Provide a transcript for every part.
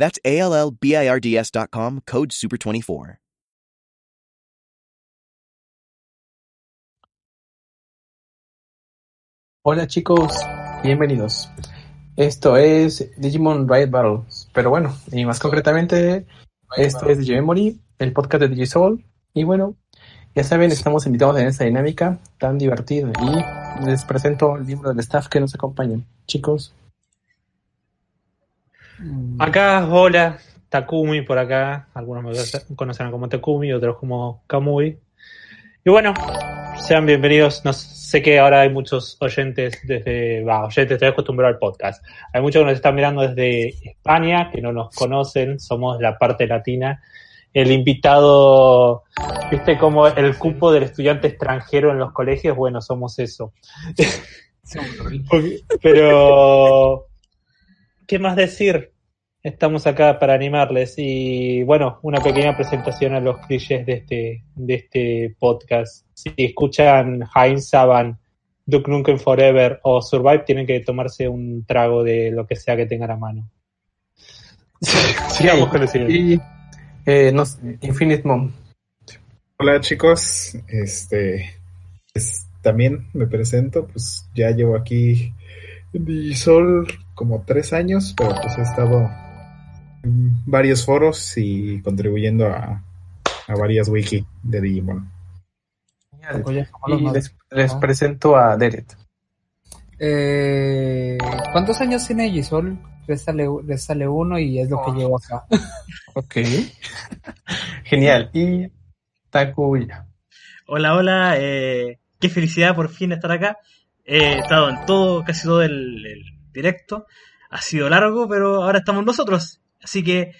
That's A L L B I R D S.com, code SUPER24. Hola chicos, bienvenidos. Esto es Digimon Riot Battles, pero bueno, y más concretamente, esto es Digimemory, el podcast de Digisoul, y bueno, ya saben, estamos invitados en esta dinámica tan divertida, y les presento el miembro del staff que nos acompañan. Chicos. Acá, hola, Takumi por acá, algunos me conocen como Takumi, otros como Kamui. Y bueno, sean bienvenidos. No sé que ahora hay muchos oyentes desde, va, oyentes, estoy acostumbrado al podcast. Hay muchos que nos están mirando desde España, que no nos conocen, somos la parte latina. El invitado, viste como el cupo del estudiante extranjero en los colegios, bueno, somos eso. Pero, ¿qué más decir? Estamos acá para animarles y bueno, una pequeña presentación a los clichés de este, de este podcast. Si escuchan Heinz Saban, Duke Nukem Forever o Survive, tienen que tomarse un trago de lo que sea que tengan a mano. Sigamos con el siguiente. Eh, Infinite Mom. Hola chicos, este pues, también me presento, pues ya llevo aquí en Digisol como tres años, pero pues he estado varios foros y contribuyendo a, a varias wiki de Digimon. Y les, les presento a Deret. Eh, ¿Cuántos años tiene Gisol? Le sale, le sale uno y es lo que llevo acá. ok. Genial. Y Takuya. Hola, hola. Eh, qué felicidad por fin estar acá. He estado en todo, casi todo el, el directo. Ha sido largo, pero ahora estamos nosotros. Así que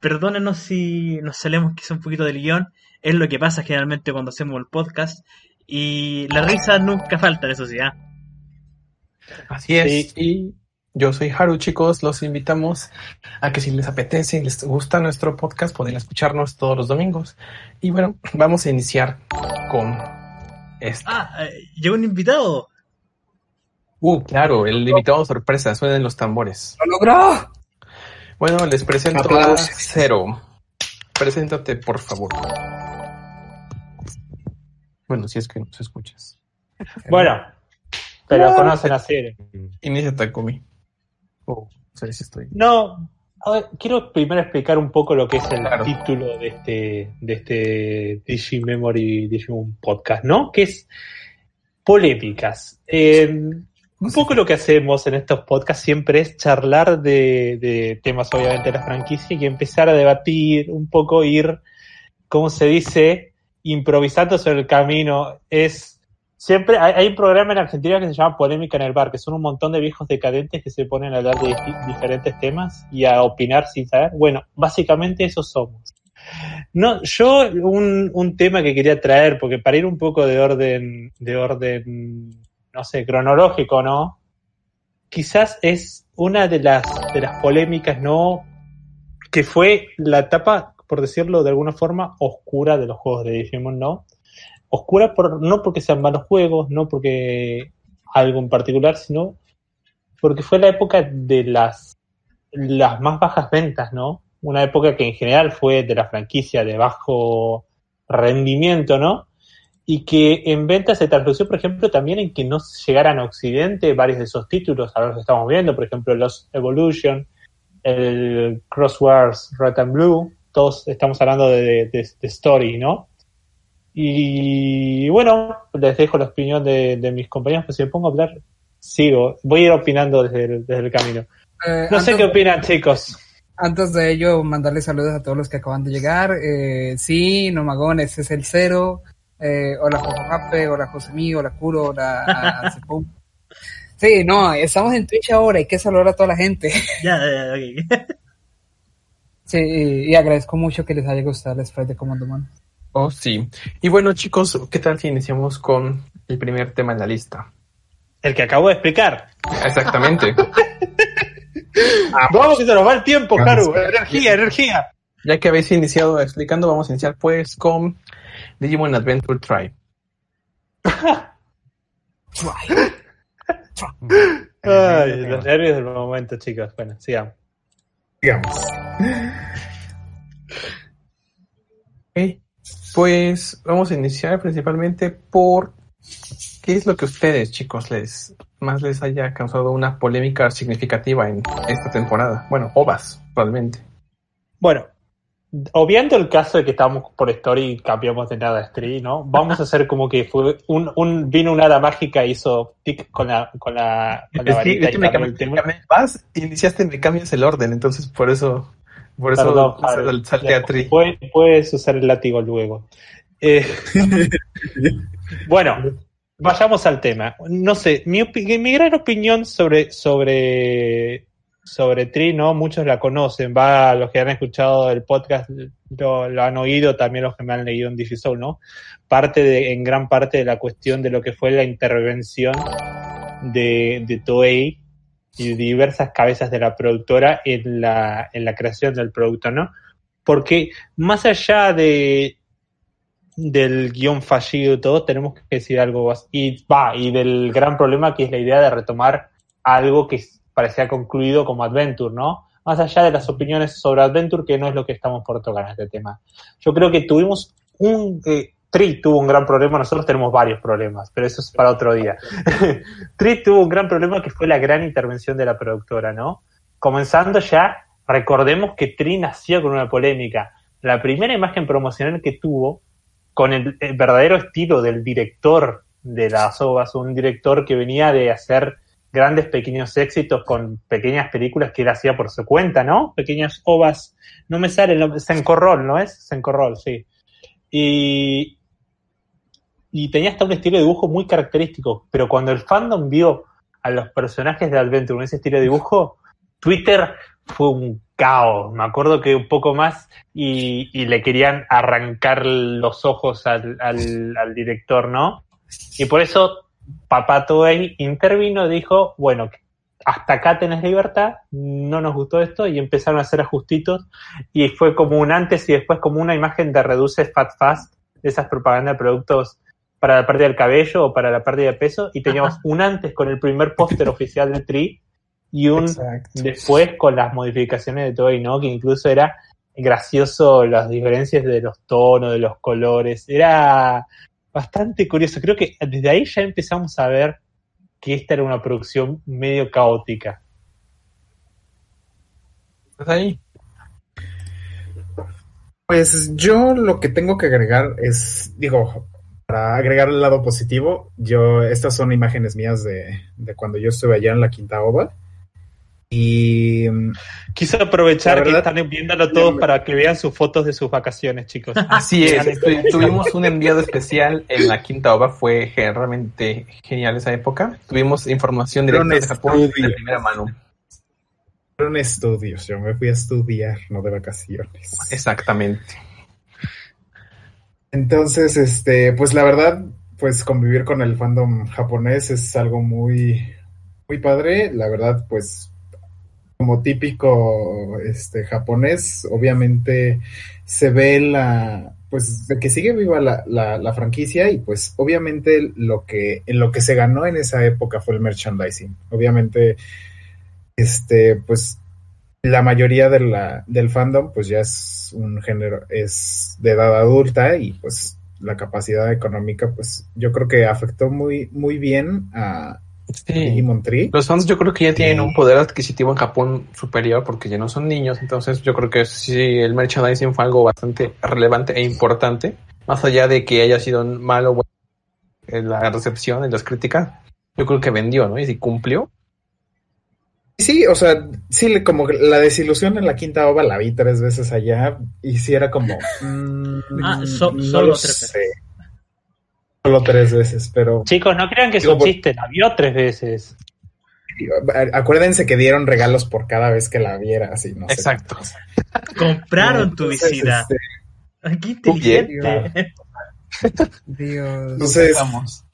perdónenos si nos salimos quizá un poquito del guion. Es lo que pasa generalmente cuando hacemos el podcast. Y la risa nunca falta, eso sí. ¿ah? Así es. Y yo soy Haru, chicos. Los invitamos a que si les apetece y les gusta nuestro podcast, pueden escucharnos todos los domingos. Y bueno, vamos a iniciar con esto. Ah, eh, llegó un invitado. Uh, claro, el invitado sorpresa. Suenan los tambores. ¡Lo logró! Bueno, les presento a. Cero. Preséntate, por favor. Bueno, si es que nos escuchas. Bueno, pero conocen a Cere. Inicia Takumi. Oh, no sé si estoy. No, a ver, quiero primero explicar un poco lo que es el Claro. título de este, de este Digimemory Digimon Podcast, ¿no? Que es polémicas. Eh, un poco lo que hacemos en estos podcasts siempre es charlar de, de temas, obviamente, de la franquicia y empezar a debatir, un poco ir, como se dice, improvisando sobre el camino. Es siempre, hay, hay un programa en Argentina que se llama Polémica en el Bar, que son un montón de viejos decadentes que se ponen a hablar de di- diferentes temas y a opinar sin saber. Bueno, básicamente eso somos. No, yo un, un tema que quería traer, porque para ir un poco de orden, de orden, no sé, cronológico, ¿no? Quizás es una de las, de las polémicas, ¿no? Que fue la etapa, por decirlo de alguna forma, oscura de los juegos de Digimon, ¿no? Oscura por, no porque sean malos juegos, no porque algo en particular, sino porque fue la época de las, las más bajas ventas, ¿no? Una época que en general fue de la franquicia de bajo rendimiento, ¿no? Y que en ventas se tradució, por ejemplo, también en que no llegaran a Occidente varios de esos títulos, ahora los estamos viendo, por ejemplo, los Evolution, el Crosswords Red and Blue, todos estamos hablando de, de, Story, ¿no? Y bueno, les dejo la opinión de, de mis compañeros, pues si me pongo a hablar, sigo, voy a ir opinando desde el, desde el camino. Eh, No sé qué opinan, chicos. Antes de ello, mandarle saludos a todos los que acaban de llegar. Eh, sí, Nomagón, ese es el cero. Eh, hola, Jojojape, hola, Josemi, hola, Kuro, hola, a Sepum. Sí, no, estamos en Twitch ahora, hay que saludar a toda la gente. Ya, ya, ok. Sí, y, y agradezco mucho que les haya gustado el sprite de Comando Man. Oh, sí. Y bueno, chicos, ¿qué tal si iniciamos con el primer tema en la lista? El que acabo de explicar. Exactamente. Vamos que se nos va el tiempo, Haru. Energía, energía. ya que habéis iniciado explicando, vamos a iniciar pues con Digimon Adventure Try. Ay, los nervios del momento, chicos. Bueno, sigamos. Digamos. Ok, Pues vamos a iniciar principalmente por qué es lo que ustedes, chicos, les más les haya causado una polémica significativa en esta temporada. Bueno, ovas, realmente. Bueno, obviando el caso de que estábamos por story y cambiamos de nada a Street, ¿no? Vamos a hacer como que fue un, un vino una hada mágica y hizo tic con la con la, con la Es varita que y me cambié- cambié- vas, iniciaste, me cambias el orden, entonces por eso, por eso Perdón, sal- Haru. salté a Tri. Puedes, puedes usar el látigo luego. Eh, bueno, vayamos al tema. No sé, mi, mi gran opinión sobre, sobre, sobre Tri, ¿no? Muchos la conocen, va, los que han escuchado el podcast lo, han oído, también los que me han leído en Digisoul, ¿no? Parte de, en gran parte de la cuestión de lo que fue la intervención de, de Toei y diversas cabezas de la productora en la, en la creación del producto, ¿no? Porque más allá de del guion fallido y todo, tenemos que decir algo. Y va, y del gran problema que es la idea de retomar algo que parecía concluido como Adventure, ¿no? Más allá de las opiniones sobre Adventure, que no es lo que estamos por tocar en este tema. Yo creo que tuvimos un... Eh, Tri tuvo un gran problema, nosotros tenemos varios problemas, pero eso es para otro día. Tri tuvo un gran problema que fue la gran intervención de la productora, ¿no? Comenzando ya, recordemos que Tri nació con una polémica. La primera imagen promocional que tuvo, con el, el verdadero estilo del director de las ovas, un director que venía de hacer grandes pequeños éxitos con pequeñas películas que él hacía por su cuenta, ¿no? Pequeñas ovas, no me sale el nombre, Sencorrol, ¿no es? Sencorrol, sí. Y, y tenía hasta un estilo de dibujo muy característico, pero cuando el fandom vio a los personajes de Adventure con ese estilo de dibujo, Twitter fue un caos. Me acuerdo que un poco más y, le querían arrancar los ojos al director, ¿no? Y por eso Papá Toei intervino y dijo, bueno, hasta acá tenés libertad, no nos gustó esto y empezaron a hacer ajustitos y fue como un antes y después como una imagen de reduce fat fast, de esas propagandas de productos para la pérdida del cabello o para la pérdida de peso y teníamos un antes con el primer póster oficial de Tree y un Exacto. después con las modificaciones de Toei, ¿no? Que incluso era gracioso las diferencias de los tonos, de los colores, era bastante curioso. Creo que desde ahí ya empezamos a ver que esta era una producción medio caótica. ¿Estás ahí? Pues yo lo que tengo que agregar es, digo, para agregar el lado positivo, yo, estas son imágenes mías de, de cuando yo estuve allá en la Quinta Ova. Y mm, Quiso aprovechar La que verdad- están enviándolo todos para que vean sus fotos de sus vacaciones, chicos. Así es, tuvimos un enviado especial en la quinta ova, fue realmente genial esa época. Tuvimos información directa de Japón de primera mano. fueron estudios, yo me fui a estudiar, no de vacaciones. Exactamente. Entonces, este, pues la verdad, pues convivir con el fandom japonés es algo muy, muy padre. La verdad, pues, como típico, este, japonés, obviamente se ve la, pues, de que sigue viva la, la, franquicia y pues, obviamente lo que, en lo que se ganó en esa época fue el merchandising. Obviamente, este, pues, la mayoría de la, del fandom pues ya es un género, es de edad adulta y pues la capacidad económica pues yo creo que afectó muy, muy bien a Sí. Digimon Tree. Los fans yo creo que ya tienen un poder adquisitivo en Japón superior porque ya no son niños, entonces yo creo que sí, el merchandising fue algo bastante relevante e importante, más allá de que haya sido malo o bueno, en la recepción, en las críticas, yo creo que vendió, ¿no? Y si cumplió, Sí, o sea, sí, le- como que la desilusión en la quinta ova la vi tres veces allá y sí era como... mm, Ah, so- no solo lo tres sé. Solo tres veces, pero... Chicos, no crean que es un por- chiste, la vio tres veces. Acuérdense que dieron regalos por cada vez que la viera, así, ¿no? sé Exacto. Compraron tu visita. este, Qué inteligente. Dios. Entonces, Vamos.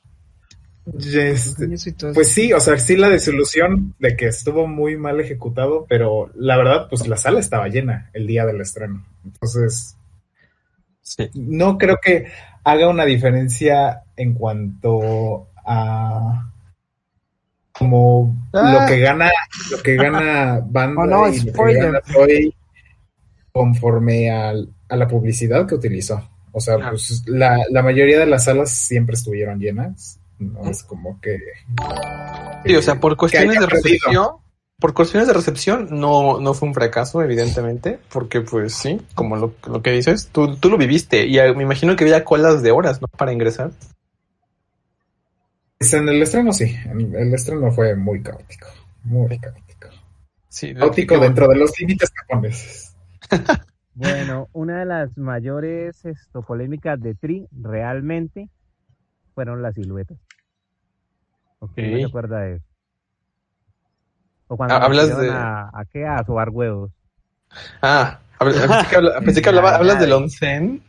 este, Pues sí, o sea, sí la desilusión de que estuvo muy mal ejecutado, pero la verdad, pues la sala estaba llena el día del estreno. Entonces, Sí. no creo que haga una diferencia en cuanto a como Ah. lo que gana, lo que gana banda Oh, no, y lo que spoiler. gana Toy conforme al- a la publicidad que utilizó. O sea, Ah. pues la, la mayoría de las salas siempre estuvieron llenas. No es como que Sí, o sea, por cuestiones de. Por cuestiones de recepción no, no fue un fracaso, evidentemente, porque pues sí, como lo, lo que dices, tú, tú lo viviste y eh, me imagino que había colas de horas, ¿no? Para ingresar. Pues en el estreno sí, en el estreno fue muy caótico, muy caótico. Sí, Caótico dentro de los límites japoneses. Bueno, una de las mayores esto, polémicas de Tri realmente fueron las siluetas. ¿O quién no Ok. se acuerda de eso? O cuando Ah, hablas de- a, a qué a sobar huevos. Ah, pensé que, habla- pensé que hablaba, hablas del onsen.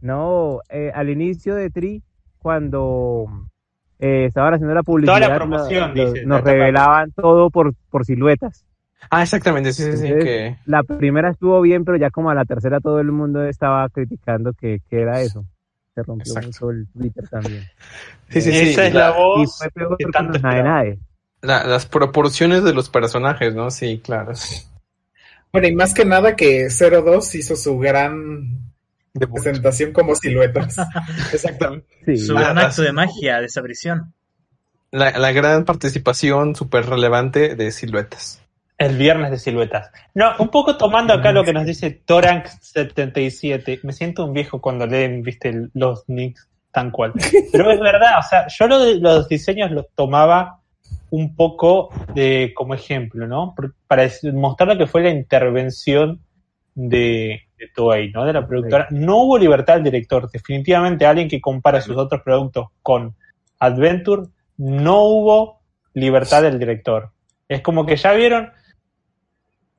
No, eh, al inicio de Tri, cuando eh, estaban haciendo la publicidad, Toda la no- promoción, nos, dice, nos revelaban todo por, por siluetas. Ah, exactamente, sí, sí, sí, que... La primera estuvo bien, pero ya como a la tercera todo el mundo estaba criticando que, que era eso. Se rompió Exacto. mucho el Twitter también. Sí, sí, sí. Esa es la la- Y voz fue peor que tanto. La- las proporciones de los personajes, ¿no? Sí, claro. Bueno, y más que nada que 02 hizo su gran Debut. presentación como siluetas. Exactamente. Sí, Su gran acto de magia, desaparición. La, la gran participación súper relevante de siluetas. El viernes de siluetas. No, un poco tomando acá lo que nos dice Torank77. Me siento un viejo cuando leen, viste, los nicks tan cual. Pero es verdad, o sea, yo lo de los diseños los tomaba un poco de, como ejemplo, ¿no? Para mostrar lo que fue la intervención de, de Toei, ¿no? De la productora. No hubo libertad del director. Definitivamente alguien que compara sus otros productos con Adventure, no hubo libertad del director. Es como que ya vieron.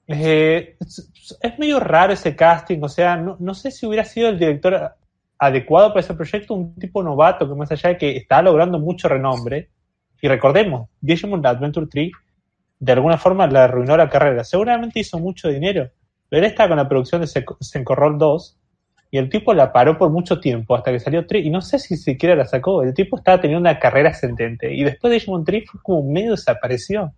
eh, es, es medio raro ese casting, o sea, no, no sé si hubiera sido el director adecuado para ese proyecto, un tipo novato que más allá de que está logrando mucho renombre. Y recordemos, Digimon Adventure 3 de alguna forma le arruinó la carrera. Seguramente hizo mucho dinero, pero él está con la producción de Senkorol 2 y el tipo la paró por mucho tiempo hasta que salió 3 y no sé si siquiera la sacó. El tipo estaba teniendo una carrera ascendente y después de Digimon 3 fue como medio desapareció.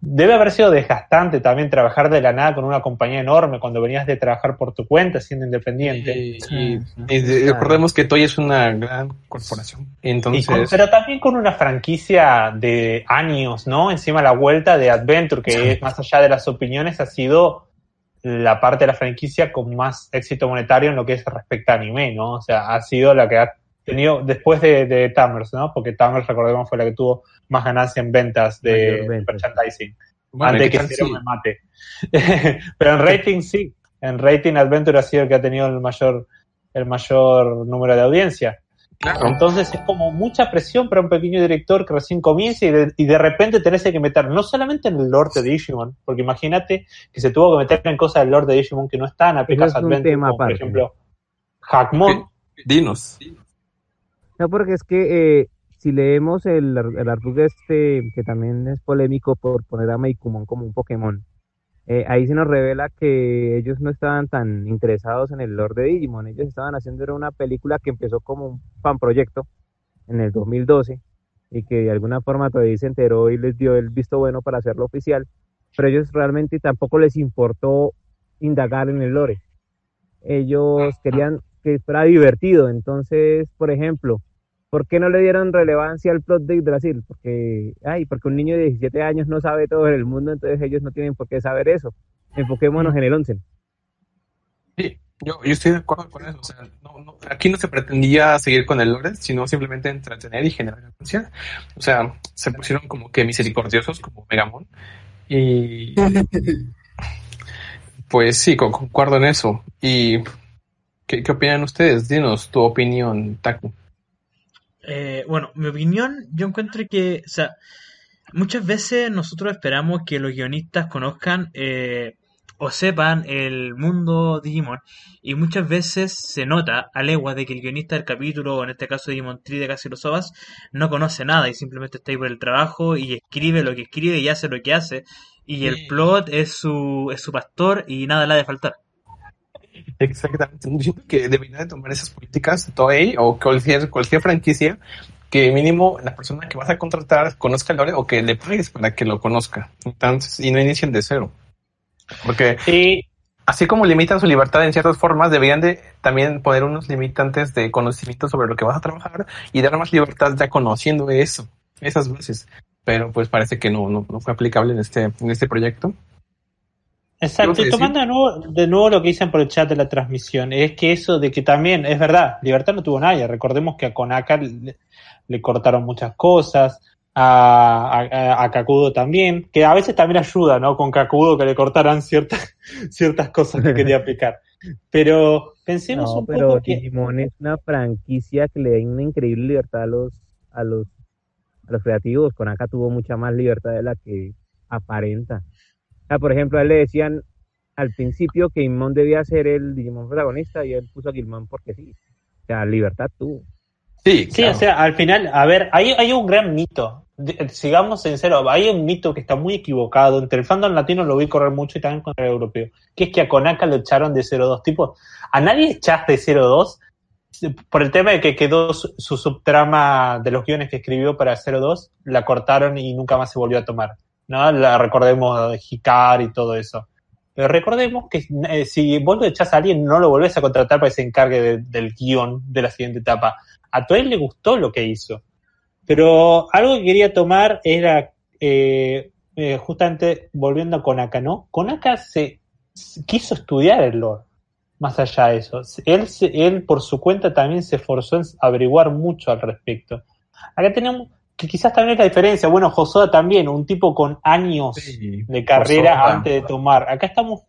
Debe haber sido desgastante también trabajar de la nada con una compañía enorme cuando venías de trabajar por tu cuenta siendo independiente. Y, y- y de- recordemos que Toy es una gran corporación. Entonces, con- pero también con una franquicia de años, ¿no? Encima la vuelta de Adventure, que es, más allá de las opiniones, ha sido la parte de la franquicia con más éxito monetario en lo que es respecto a anime, ¿no? O sea, ha sido la que ha tenido después de, de Tamers, ¿no? Porque Tamers, recordemos, fue la que tuvo más ganancia en ventas de, venta. merchandising. bueno, antes de ¿qué que se si- me mate. Pero en rating sí. En rating Adventure ha sido el que ha tenido el mayor, el mayor número de audiencia. Claro. Entonces es como mucha presión para un pequeño director que recién comienza y de, y de repente tenés que meter no solamente en el lore de Digimon, porque imagínate que se tuvo que meter en cosas del lore de Digimon que no están aplicadas a es Adventure, tema como por ejemplo Hackmon. Dinos. No, porque es que eh, si leemos el, el este, que también es polémico por poner a Meikumon como un Pokémon, eh, ahí se nos revela que ellos no estaban tan interesados en el lore de Digimon. Ellos estaban haciendo una película que empezó como un fan proyecto en el 2012 y que de alguna forma todavía se enteró y les dio el visto bueno para hacerlo oficial, pero ellos realmente tampoco les importó indagar en el lore. Ellos querían que fuera divertido, entonces, por ejemplo, ¿por qué no le dieron relevancia al plot de Brasil? Porque, ay, porque un niño de 17 años no sabe todo en el mundo, entonces ellos no tienen por qué saber eso. Enfoquémonos en el 11. Sí, yo, yo estoy de acuerdo con eso. O sea, no, no- aquí no se pretendía seguir con el lore, sino simplemente entretener y generar ganancia. O sea, se pusieron como que misericordiosos, como Megamon. Y pues sí, con- concuerdo en eso. ¿Y qué, qué opinan ustedes? Dinos tu opinión, Taku. Eh, bueno, mi opinión, yo encuentro que, o sea, muchas veces nosotros esperamos que los guionistas conozcan eh, o sepan el mundo Digimon y muchas veces se nota a legua de que el guionista del capítulo, o en este caso Digimon Tree de Casi los Sobas, no conoce nada y simplemente está ahí por el trabajo y escribe lo que escribe y hace lo que hace y el plot es su, es su pastor y nada le ha de faltar. Exactamente. Yo siento que debería de tomar esas políticas Toei o cualquier, cualquier franquicia que mínimo la persona que vas a contratar conozca el lore o que le pagues para que lo conozca. Entonces, y no inicien de cero. Porque Sí, así como limitan su libertad en ciertas formas, deberían de también poner unos limitantes de conocimiento sobre lo que vas a trabajar y dar más libertad ya conociendo eso, esas bases. Pero pues parece que no, no, no fue aplicable en este, en este proyecto. Exacto, ¿Qué y tomando de nuevo, de nuevo lo que dicen por el chat de la transmisión, es que eso de que también, es verdad, Libertad no tuvo nadie, recordemos que a Konaka le, le cortaron muchas cosas, a, a, a Kakudo también, que a veces también ayuda, ¿no? Con Kakudo que le cortaran ciertas, ciertas cosas que quería aplicar. Pero pensemos No, un pero poco que... Digimon es una franquicia que le da una increíble libertad a los, a los, a los creativos. Konaka tuvo mucha más libertad de la que aparenta. O sea, por ejemplo, a él le decían al principio que Inmon debía ser el Digimon protagonista y él puso a Gilman porque sí. O sea, libertad tuvo. Sí, Sí, o sea, al final, a ver, hay, hay un gran mito. De- sigamos sinceros, hay un mito que está muy equivocado. Entre el fandom latino lo vi correr mucho y también con el europeo. Que es que a Konaka lo echaron de 02. Tipo, a nadie echaste de 02 por el tema de que quedó su, su subtrama de los guiones que escribió para 02, la cortaron y nunca más se volvió a tomar. ¿No? La recordemos de Hikar y todo eso. Pero recordemos que eh, si vos lo echás a alguien, no lo volvés a contratar para que se encargue de- del guion de la siguiente etapa. A Toei le gustó lo que hizo. Pero algo que quería tomar era, eh, eh, justamente volviendo a Konaka, ¿no? Konaka se, quiso estudiar el lore, más allá de eso. Él, él por su cuenta también se esforzó en averiguar mucho al respecto. Acá tenemos que quizás también es la diferencia. Bueno, Josoda también, un tipo con años Sí, de carrera Josoda. antes de tomar. Acá estamos,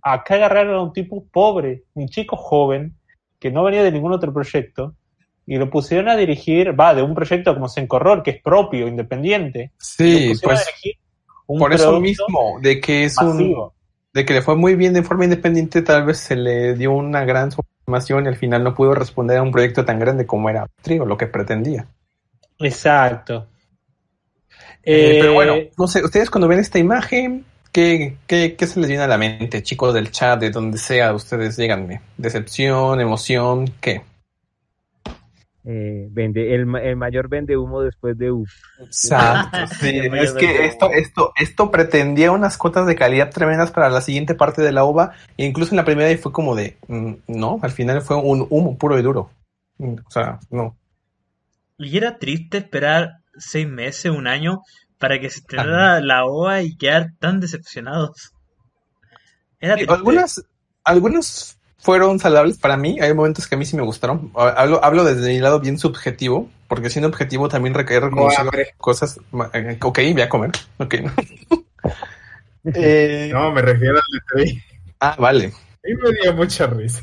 acá agarraron a un tipo pobre, un chico joven, que no venía de ningún otro proyecto, y lo pusieron a dirigir, va, de un proyecto como Sencorrol, que es propio, independiente. Sí, pues por eso mismo, de que es un, de que le fue muy bien de forma independiente, tal vez se le dio una gran subestimación y al final no pudo responder a un proyecto tan grande como era Trio, lo que pretendía. Exacto. Eh, Eh, pero bueno, no sé, ustedes cuando ven esta imagen, ¿qué, qué, qué se les viene a la mente, chicos del chat, de donde sea, ustedes díganme? ¿Decepción, emoción, qué? Eh, vende, el, ma- el mayor vende humo después de U. Exacto, sí, es que esto, esto, esto pretendía unas cotas de calidad tremendas para la siguiente parte de la ova, e incluso en la primera y fue como de, mm, no, al final fue un humo puro y duro. Mm, O sea, no. Y era triste esperar seis meses, un año, para que se estrenara la OA y quedar tan decepcionados. Era triste. algunas, algunas fueron saludables para mí. Hay momentos que a mí sí me gustaron. Hablo, hablo desde mi lado bien subjetivo, porque siendo objetivo también requiere reconocer cosas. eh, Ok, voy a comer. Ok. Eh, No, me refiero al de Trey. Ah, vale. A mí me dio mucha risa.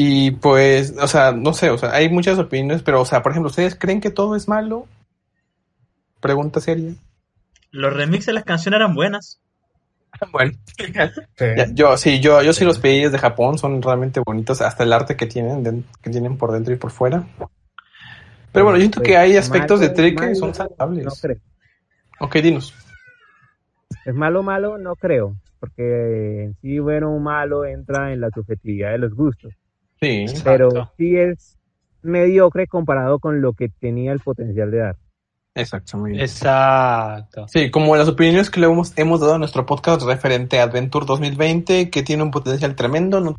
Y pues, o sea, no sé, o sea, hay muchas opiniones, pero, o sea, por ejemplo, ¿ustedes creen que todo es malo? Pregunta seria. Los remixes de las canciones eran buenas. Bueno, Sí. ya, yo sí, yo, yo sí los pedí desde Japón, son realmente bonitos, hasta el arte que tienen, den- que tienen por dentro y por fuera. Pero bueno, yo siento que hay aspectos de Trek que son No saludables. creo. Ok, dinos. Es malo, malo, no creo. Porque en sí, bueno o malo entra en la subjetividad de los gustos. Sí. Pero Exacto. sí es mediocre comparado con lo que tenía el potencial de dar. Exactamente. Exacto. Sí, como las opiniones que le hemos, hemos dado a nuestro podcast referente a Adventure 2020, que tiene un potencial tremendo, no-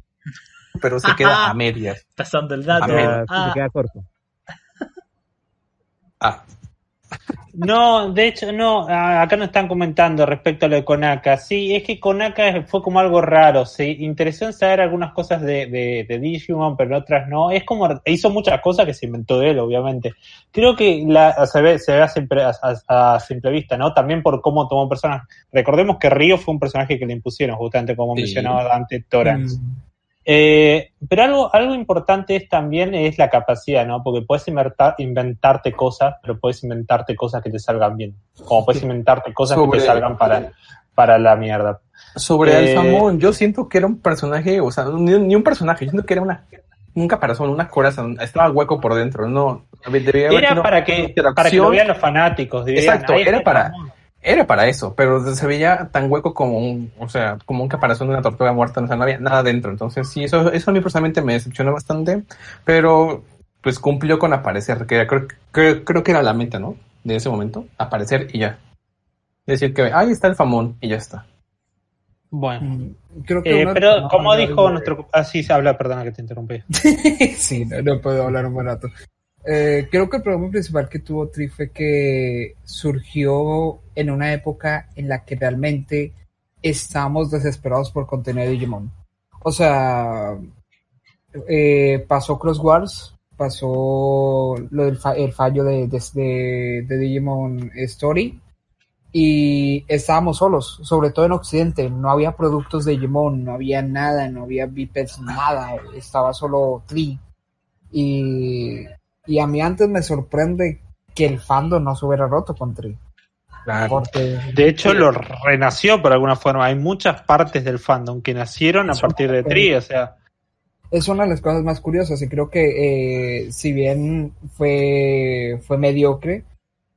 pero se queda a medias. Pasando el dato. Sea, Ah, se queda corto. Ah, No, de hecho, no, acá nos están comentando respecto a lo de Konaka. Sí, es que Konaka fue como algo raro. Se interesó en saber algunas cosas de, de, de Digimon, pero otras no. Es como, hizo muchas cosas que se inventó de él, obviamente. Creo que la, se ve, se ve a, simple, a, a- a simple vista, ¿no? También por cómo tomó personas. Recordemos que Río fue un personaje que le impusieron, justamente como Sí. mencionaba antes Torans. Mm. Eh, pero algo, algo importante es también es la capacidad, ¿no? Porque puedes inventar, inventarte cosas, pero puedes inventarte cosas que te salgan bien. Como puedes inventarte cosas que te salgan para, para la mierda. Sobre Eh, Alfamón, yo siento que era un personaje, o sea, ni, ni un personaje, yo siento que era una, un caparazón, una coraza, estaba hueco por dentro, no, debía haber Era para que, para que lo vean los fanáticos. dirían, Exacto, "Ahí era está para- Ramón". Era para eso, pero se veía tan hueco como un, o sea, como un caparazón de una tortuga muerta, o sea, no había nada dentro. Entonces, sí, eso, eso a mí personalmente me decepcionó bastante, pero pues cumplió con aparecer, que creo, creo, creo que era la meta, ¿no? De ese momento, aparecer y ya. Decir que ahí está el famón y ya está. Bueno. Mm, Creo que Eh, pero como no, dijo no, nuestro... Ah, sí, se habla, perdona que te interrumpí. sí, no, no puedo hablar un buen rato. Eh, creo que el problema principal que tuvo Tri fue que surgió en una época en la que realmente estábamos desesperados por contenido de Digimon. O sea, eh, pasó Cross Wars, pasó el fallo de Digimon Story y estábamos solos, sobre todo en Occidente. No había productos de Digimon, no había nada, no había bipeds, nada. Estaba solo Tri. Y, y a mí antes me sorprende que el fandom no se hubiera roto con Tri. Claro. Porque De hecho, lo renació por alguna forma. Hay muchas partes del fandom que nacieron a partir de Tri, o sea... es una de las cosas más curiosas y creo que eh, si bien fue, fue mediocre,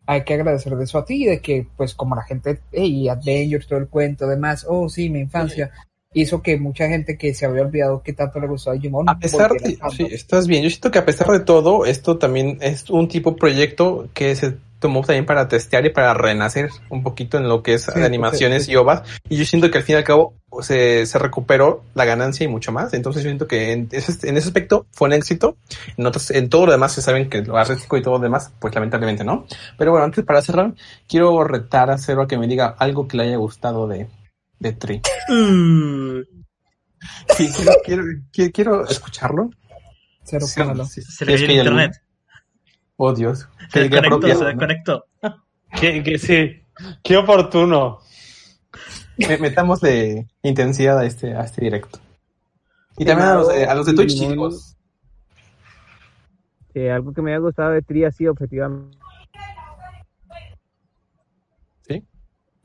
hay que agradecer de eso a ti, de que pues como la gente, hey, Avengers, todo el cuento, además, oh sí, mi infancia, hizo que mucha gente que se había olvidado que tanto le gustaba Digimon. A pesar de, sí, estás bien. Yo siento que a pesar de todo, esto también es un tipo de proyecto que se tomó también para testear y para renacer un poquito en lo que es Sí, de animaciones sí, y ovas. Y yo siento que al fin y al cabo se, se recuperó la ganancia y mucho más. Entonces yo siento que en ese, en ese aspecto fue un éxito. En, otros, en todo lo demás se saben que lo artístico y todo lo demás, pues lamentablemente no. Pero bueno, antes para cerrar, quiero retar a Cero a que me diga algo que le haya gustado de, de Tri. Sí, quiero, quiero, quiero, quiero escucharlo. Cero Sí, sí, se sí, le internet. Oh, Dios. Se Qué- qué desconectó, se desconectó. Que, que sí, qué oportuno. Me- Metámosle intensidad a este, a este directo. Y también a los, de- a los de Twitch, chicos. Eh, algo que me haya gustado de Tri ha sido objetivamente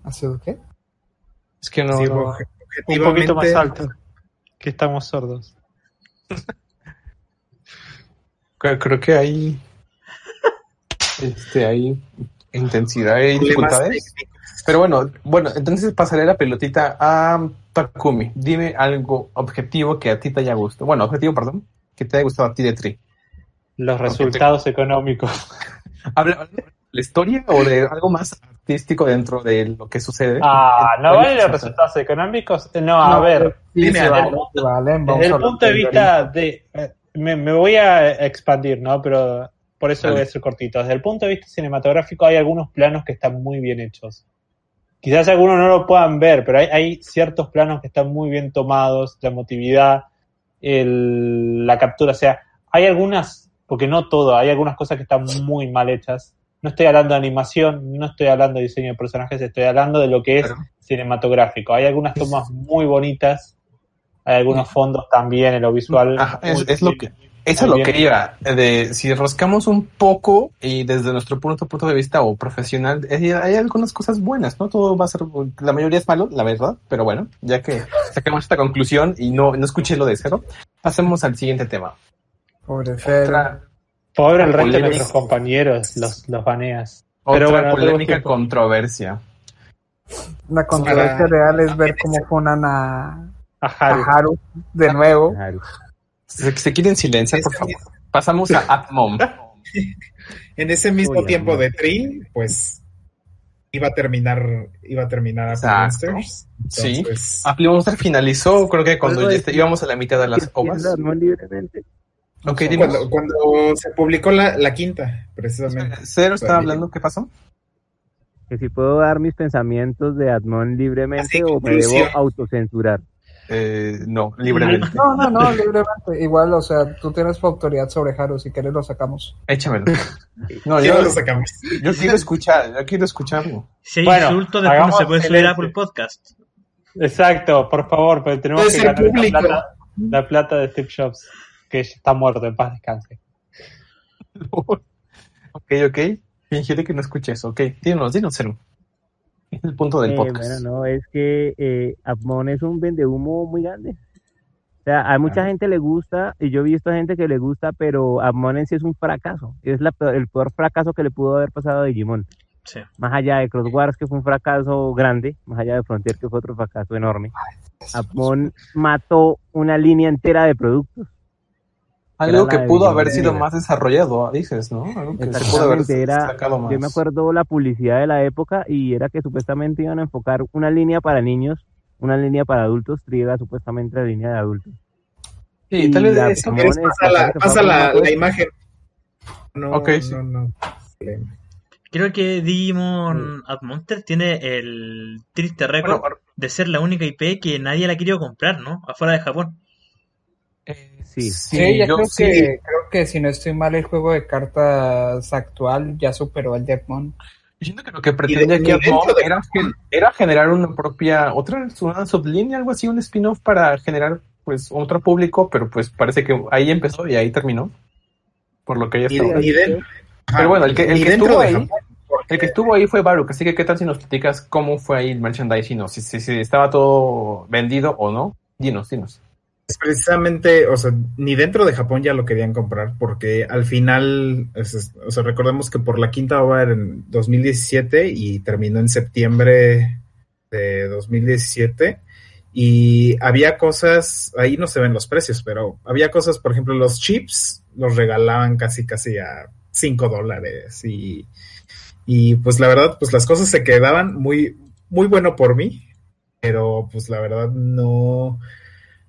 ¿Ha sido qué? Es que no, Sí, no- obje- Un poquito más alto. Que estamos sordos. creo, que hay, este, hay intensidad y dificultades. Pero bueno, bueno, entonces pasaré la pelotita a Takumi. Dime algo objetivo que a ti te haya gustado. Bueno, objetivo, perdón, que te haya gustado a ti de Tri. Los resultados económicos. ¿Habla habla de la historia o de algo más artístico dentro de lo que sucede? Ah, ¿no ¿Cuál vale los resultados económicos? No, a ver. Dime sí algo. vale, Desde a el punto de vista de... eh, Me, me voy a expandir, ¿no? Pero por eso Dale. voy a ser cortito. Desde el punto de vista cinematográfico hay algunos planos que están muy bien hechos. Quizás algunos no lo puedan ver, pero hay, hay ciertos planos que están muy bien tomados, la emotividad, el- la captura, o sea, hay algunas, porque no todo, hay algunas cosas que están muy mal hechas. No estoy hablando de animación, no estoy hablando de diseño de personajes, estoy hablando de lo que es Claro. cinematográfico. Hay algunas tomas muy bonitas, hay algunos fondos también en lo visual. Ajá, es- lo que- Eso es lo que iba, de si rascamos un poco y desde nuestro punto, punto de vista o profesional, hay algunas cosas buenas, ¿no? Todo va a ser, la mayoría es malo, la verdad, pero bueno, ya que sacamos esta conclusión y no, no escuché lo de cero, pasemos al siguiente tema. Pobre Fer. Otra, Pobre el resto de nuestros compañeros, los, los baneas. otra Pero bueno, polémica controversia. La controversia Para- real es ver cómo funan a, A a Haru. De nuevo. Haru. Se, se quieren silenciar, por favor. Pasamos a Atmom. En ese mismo Uy, tiempo amor. de Tri, pues iba a terminar, iba a terminar a Exacto. Monsters. Sí. Entonces, Apple Monster finalizó, creo que cuando ya íbamos a la mitad de las ovas. ¿Quién lo armó libremente? Ok, dime. cuando, cuando se publicó la, la quinta, precisamente. Cero estaba hablando, ¿qué pasó? Que si puedo dar mis pensamientos de Admon libremente o me debo autocensurar. Eh, no, libremente. No, no, no, libremente. Igual, o sea, tú tienes tu autoridad sobre Haru, si quieres lo sacamos. Échamelo. No, Sí, yo, no lo sacamos. yo quiero escuchar, yo quiero escucharlo. Si hay Bueno, insultos, después no se hagamos puede subir a. Apple Podcast. Exacto, por favor, pero tenemos que ganar plata. La plata de Steve Jobs, que está muerto, en paz descanse. ok, ok. Fingiré que no escuché eso. Ok, dinos, dinos, Cero. Es el punto del Eh, podcast. bueno, no, es que eh, Apmon es un vendehumo muy grande. O sea, a mucha Ah. gente le gusta, y yo he visto gente que le gusta, pero Apmon en sí es un fracaso. Es la peor- el peor fracaso que le pudo haber pasado a Digimon. Sí. Más allá de Cross Wars, que fue un fracaso grande, más allá de Frontier, que fue otro fracaso enorme. Apmon mató una línea entera de productos. Algo que pudo haber sido más desarrollado, dices, ¿no? Algo que se pudo haber era, sacado más. yo me acuerdo la publicidad de la época y era que supuestamente iban a enfocar una línea para niños, una línea para adultos, y era supuestamente la línea de adultos. Sí, tal y vez la eso Apmon que Es- es- pasa la, pasa la, la imagen. No, Ok, sí. no, no. Creo que Digimon Monster tiene el triste récord Bueno, de ser la única IP que nadie la ha querido comprar, ¿no? Afuera de Japón. Eh, Sí. Sí, ya yo creo, sí. que, creo que si no estoy mal, el juego de cartas actual ya superó al Deadmon. Yo siento que lo que pretendía de- era, era generar una propia, otra una sublínea, algo así, un spin-off para generar pues otro público, pero pues parece que ahí empezó y ahí terminó. Por lo que ya está. Pero bueno, el que, el que estuvo de ahí, Japón, el que estuvo ahí fue Baruch, así que qué tal si nos platicas cómo fue ahí el merchandising, o si, si, si estaba todo vendido o no. Dinos, dinos. Precisamente, o sea, ni dentro de Japón ya lo querían comprar, porque al final, o sea, recordemos que por la quinta ova era en 2017 y terminó en septiembre de 2017. Y había cosas, ahí no se ven los precios, pero había cosas, por ejemplo, los chips los regalaban casi, casi a 5 dólares. Y, y pues la verdad, pues las cosas se quedaban muy, muy bueno por mí, pero pues la verdad no,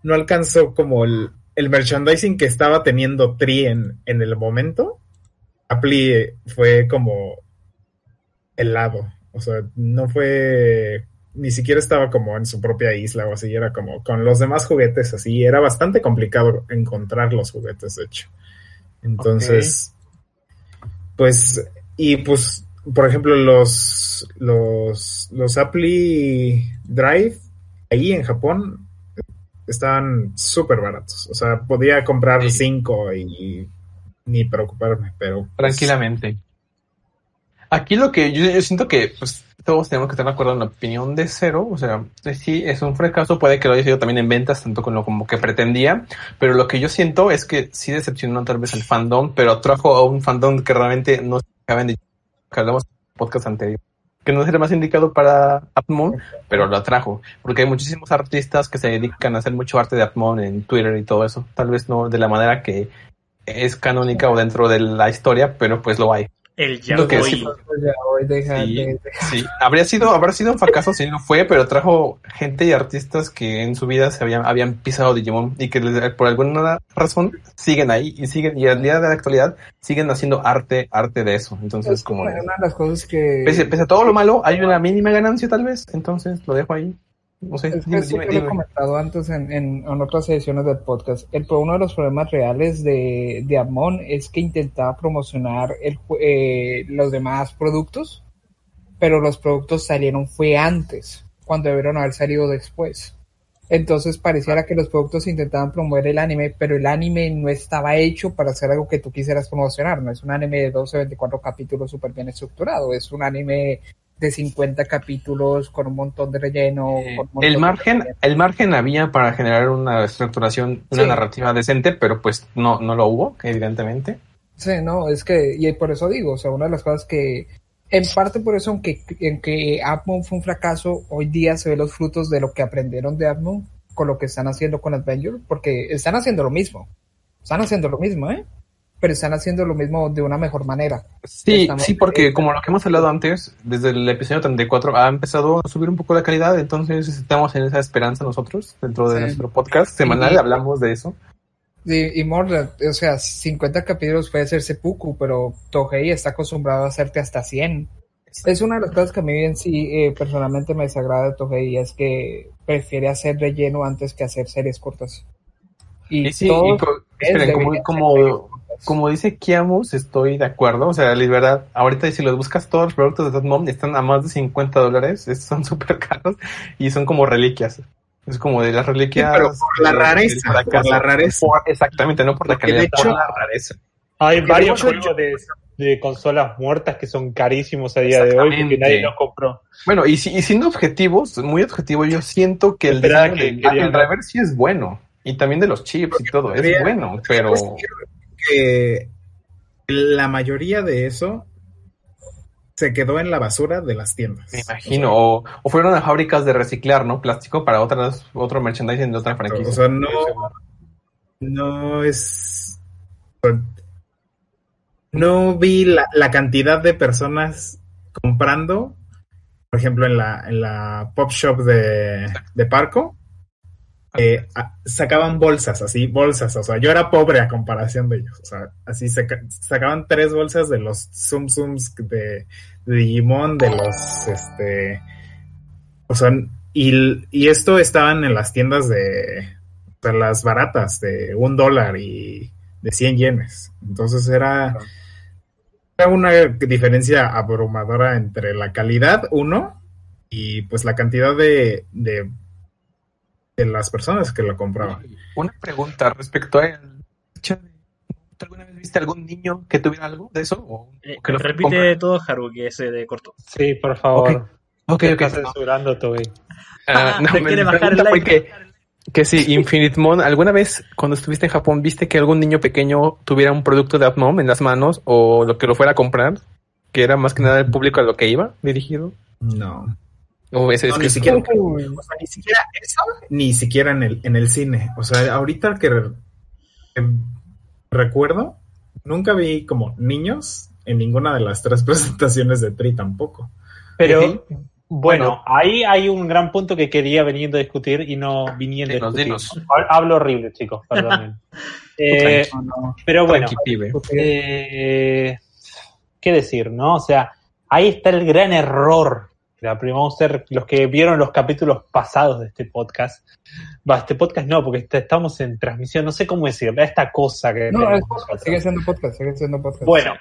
no alcanzó como el, el merchandising que estaba teniendo Tri en, en el momento. Appli eh, fue como helado. O sea, no fue. Ni siquiera estaba como en su propia isla o así. Era como con los demás juguetes así. Era bastante complicado encontrar los juguetes, de hecho. Entonces. Pues. Y pues. Por ejemplo, los. Los. Los Appli Drive. Ahí en Japón estaban súper baratos. O sea, podía comprar Sí. cinco y, ni preocuparme, pero pues, Tranquilamente. Aquí lo que yo, yo siento que pues todos tenemos que estar de acuerdo en la opinión de cero, o sea, sí es un fracaso, puede que lo haya sido también en ventas, tanto con lo como que pretendía, pero lo que yo siento es que sí decepcionó tal vez al fandom, pero trajo a un fandom que realmente no se acaban de que hablamos en el podcast anterior, que no era más indicado para Atmon, pero lo atrajo, porque hay muchísimos artistas que se dedican a hacer mucho arte de Atmon en Twitter y todo eso, tal vez no de la manera que es canónica o dentro de la historia, pero pues lo hay. El Lo que sí- Pues ya deja Sí. Habría sido, habría sido un fracaso si no fue, pero trajo gente y artistas que en su vida se habían, habían pisado Digimon y que les- por alguna razón siguen ahí y siguen, y al día de la actualidad siguen haciendo arte, arte de eso. Entonces, Es como una de las cosas que... pese, pese a todo lo malo, hay una mínima ganancia tal vez, entonces lo dejo ahí. No sé, Es que dime, dime, lo he comentado antes en, en, en otras ediciones del podcast. El, uno de los problemas reales de, de Amon es que intentaba promocionar el, eh, los demás productos, pero los productos salieron fue antes, cuando debieron haber salido después. Entonces pareciera que los productos intentaban promover el anime, pero el anime no estaba hecho para hacer algo que tú quisieras promocionar. No es un anime de 12 24 capítulos súper bien estructurado. Es un anime de 50 capítulos con un montón de relleno. con montón El margen, relleno. el margen había para generar una estructuración, una Sí. narrativa decente, pero pues no, no lo hubo, evidentemente. Sí, no, es que, y por eso digo, o sea, una de las cosas que, en parte por eso, aunque, en que Apmon fue un fracaso, hoy día se ven los frutos de lo que aprendieron de Apmon con lo que están haciendo con Adventure, porque están haciendo lo mismo. Están haciendo lo mismo, ¿eh? Pero están haciendo lo mismo de una mejor manera. Sí, Estamos- sí, porque como lo que hemos hablado antes, desde el episodio 34 ha empezado a subir un poco la calidad, entonces estamos en esa esperanza nosotros, dentro de Sí. nuestro podcast semanal, Y- hablamos de eso. Y, y Mordred, o sea, 50 capítulos puede ser seppuku, pero Tohei está acostumbrado a hacerte hasta 100. Es una de las cosas que a mí en sí eh, personalmente me desagrada de Tohei, es que prefiere hacer relleno antes que hacer series cortas. Y, Y sí, todos y esperen, como. Como dice Kiamus, estoy de acuerdo, o sea, la verdad, ahorita si los buscas todos los productos de Mom están a más de 50 dólares, estos son súper caros y son como reliquias. Es como de las reliquias. pero por la rareza, por la rareza. Por- exactamente, no por la calidad, de hecho- por la rareza. Hay Porque varios juegos de, de consolas muertas que son carísimos a día de hoy porque nadie los compró. Bueno, y, si- y siendo objetivos, muy objetivo, yo siento que el, que querían- el driver sí es bueno. Y también de los chips y todo, es bueno, pero Pues que la mayoría de eso se quedó en la basura de las tiendas. me imagino. O, o fueron a fábricas de reciclar, ¿no? Plástico para otras, otro merchandising de otra franquicia. O sea, no, no es. No vi la, la cantidad de personas comprando, por ejemplo, en la, en la pop shop de, de Parco, eh, sacaban bolsas, así, bolsas. O sea, yo era pobre a comparación de ellos. O sea, así saca- sacaban tres bolsas de los Zoom Zooms de, de Digimon, de los, este, o sea, y, y esto estaban en las tiendas de, de las baratas, de un dólar y de 100 yenes. Entonces era, una diferencia abrumadora entre la calidad, uno, y pues la cantidad de, de las personas que lo compraban. Una pregunta respecto a de- ¿Tú alguna vez viste algún niño que tuviera algo de eso? ¿O, Eh, o que lo repite compra? todo Haru, que se de corto. Sí, por favor. Ok, Ok, Te ok. Estás censurando, Toby. Ah, no, Te quiere bajar el like. que, si Infinite Mon, ¿alguna vez cuando estuviste en Japón viste que algún niño pequeño tuviera un producto de Atmom en las manos o lo que lo fuera a comprar? Que era más que nada el público a lo que iba dirigido. No. O ese, No, es ni que- siquiera, o sea, ni siquiera eso, ni siquiera en el, en el cine. O sea, ahorita que, re- que recuerdo, nunca vi como niños en ninguna de las tres presentaciones de Tri tampoco. Pero bueno, ahí hay un gran punto que quería veniendo a discutir y no viniendo a Dinos, discutir. dinos. Ha- Hablo horrible, chicos, perdonen. Eh, No, pero bueno, eh, ¿qué decir, no? O sea, ahí está el gran error. La Monster, los que vieron los capítulos pasados de este podcast, va, este podcast no, porque está- estamos en transmisión, no sé cómo decirle, esta cosa que No, tenemos es podcast, sigue siendo podcast, sigue siendo podcast. Bueno,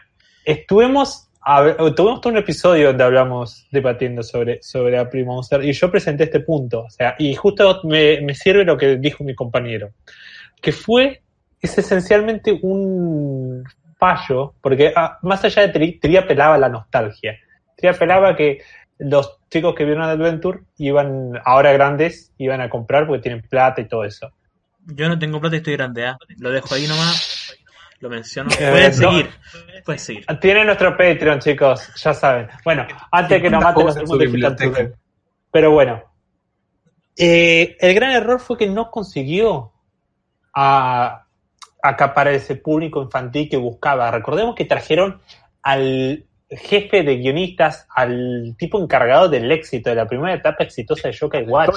estuvimos, a tuvimos todo un episodio donde hablamos debatiendo sobre, sobre April Monster y yo presenté este punto, o sea, y justo me, me sirve lo que dijo mi compañero, que fue, es esencialmente un fallo, porque ah, más allá de Tri, Tri apelaba a la nostalgia, Tri apelaba que los chicos que vieron Adventure iban, ahora grandes, iban a comprar porque tienen plata y todo eso. Yo no tengo plata y estoy grande, ¿ah? Lo dejo ahí nomás. Lo menciono. Eh, Pueden no. seguir. Pueden seguir. Tiene nuestro Patreon, chicos, ya saben. Bueno, antes que nos maten los. Pero bueno. Eh, el gran error fue que no consiguió a, acaparar ese público infantil que buscaba. Recordemos que trajeron al jefe de guionistas, al tipo encargado del éxito, de la primera etapa exitosa de Yokai Watch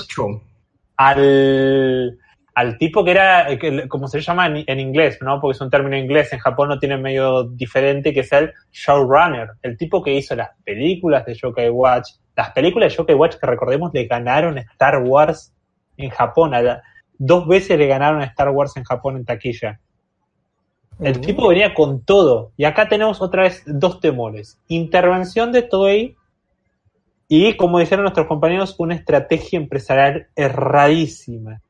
al, al tipo que era, eh, que- como se llama en, en inglés, ¿no? Porque es un término inglés, en Japón no tiene medio diferente, que es el showrunner, el tipo que hizo las películas de Yokai Watch. Las películas de Watch que recordemos le ganaron Star Wars en Japón, a la- dos veces le ganaron a Star Wars en Japón en taquilla. El tipo venía con todo. Y acá tenemos otra vez dos temores. Intervención de Toei y, como dijeron nuestros compañeros, una estrategia empresarial erradísima.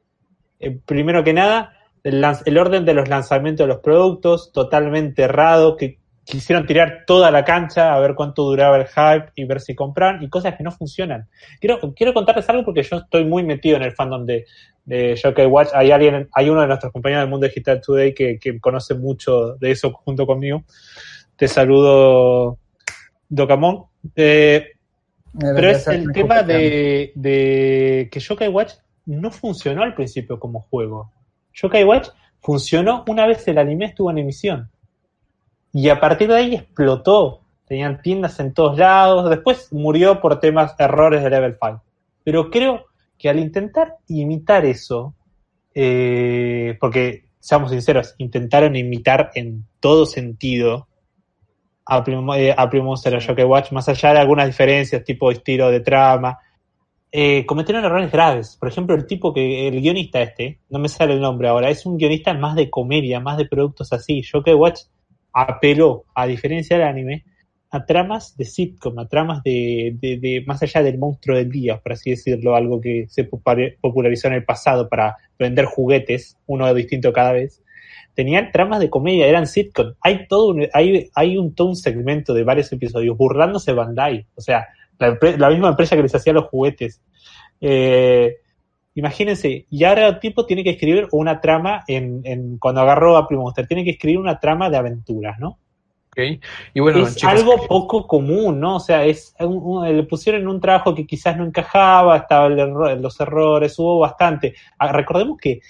Eh, primero que nada, el, el orden de los lanzamientos de los productos, totalmente errado, que quisieron tirar toda la cancha a ver cuánto duraba el hype y ver si compran, y cosas que no funcionan. Quiero, quiero contarles algo porque yo estoy muy metido en el fandom de, de Yokai Watch. Hay alguien, hay uno de nuestros compañeros del Mundo Digital Today que, que conoce mucho de eso junto conmigo. Te saludo, Docamon. Eh, pero es el tema de, de que Yokai Watch no funcionó al principio como juego. Yokai Watch funcionó una vez el anime estuvo en emisión. Y a partir de ahí explotó. Tenían tiendas en todos lados. Después murió por temas, errores de Level 5. Pero creo que al intentar imitar eso, eh, porque seamos sinceros, intentaron imitar en todo sentido a Primo, eh, a Primo a Yokai Watch, más allá de algunas diferencias, tipo estilo de trama, eh, cometieron errores graves. Por ejemplo, el tipo que, el guionista este, no me sale el nombre ahora, es un guionista más de comedia, más de productos así. Yokai Watch apeló, a diferencia del anime, a tramas de sitcom, a tramas de, de, de más allá del monstruo del día, por así decirlo, algo que se popularizó en el pasado para vender juguetes, uno distinto cada vez. Tenían tramas de comedia, eran sitcom. Hay todo un, hay, hay un, todo un segmento de varios episodios burlándose Bandai, o sea, la, la misma empresa que les hacía los juguetes. Eh, imagínense, y ahora el tipo tiene que escribir una trama en, en cuando agarró a Primo Monster, tiene que escribir una trama de aventuras, ¿no? Ok. Y bueno, es chicos, algo poco común, ¿no? O sea, es un- un- le pusieron un trabajo que quizás no encajaba, estaba el erro- los errores, hubo bastante. Ah, recordemos que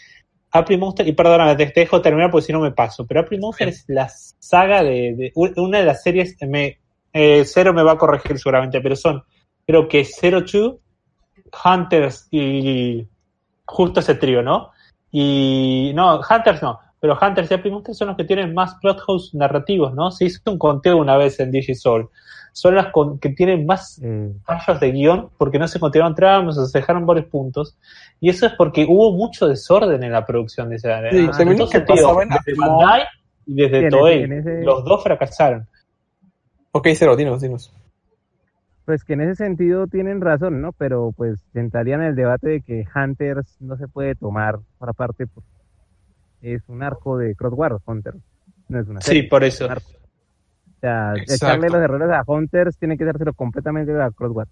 Monster, y perdóname, te, te dejo terminar porque si no me paso, pero Monster es la saga de, de- una de las series, me, eh, Cero me va a corregir seguramente, pero son, creo que Zero Two, Hunters y justo ese trío, ¿no? Y no, Hunters no, pero Hunters y Apple son los que tienen más plot holes narrativos, ¿no? Se hizo un conteo una vez en Digisoul. Son las con- que tienen más Eh, fallos de guion porque no se continuaron tramas o se dejaron varios puntos. Y eso es porque hubo mucho desorden en la producción de esa Sí, en también lo todo que desde Bandai y desde Toei. ese- Los dos fracasaron. ok, cero, dinos, dinos. Pues que en ese sentido tienen razón, ¿no? Pero pues entrarían en el debate de que Hunters no se puede tomar por aparte porque es un arco de Crossword, Hunter. No es una Sí, serie, por es eso. un arco. O sea, Exacto. echarle los errores a Hunters tiene que dárselo completamente a Crossword.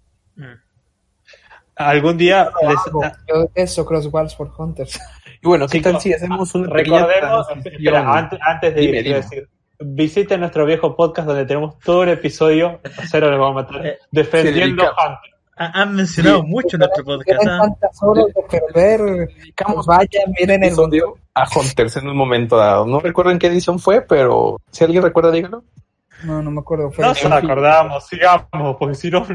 Algún día les-. Yo detesto Cross Wars for Hunters. Y bueno, ¿qué tal si hacemos pequeña recordemos, espera, antes, antes de Dime, ir, dime. decir, visiten nuestro viejo podcast donde tenemos todo el episodio, a cero les vamos a matar, Eh, defendiendo sí, Hunter. Ha- Han mencionado mucho en nuestro podcast. Tienen ¿ah? tantas horas de perder. Pues vayan, miren el episodio a Hunters en un momento dado. No recuerdo en qué edición fue, pero si alguien recuerda, dígalo. No, no me acuerdo. Fue No el- se acordamos, sigamos, porque si no...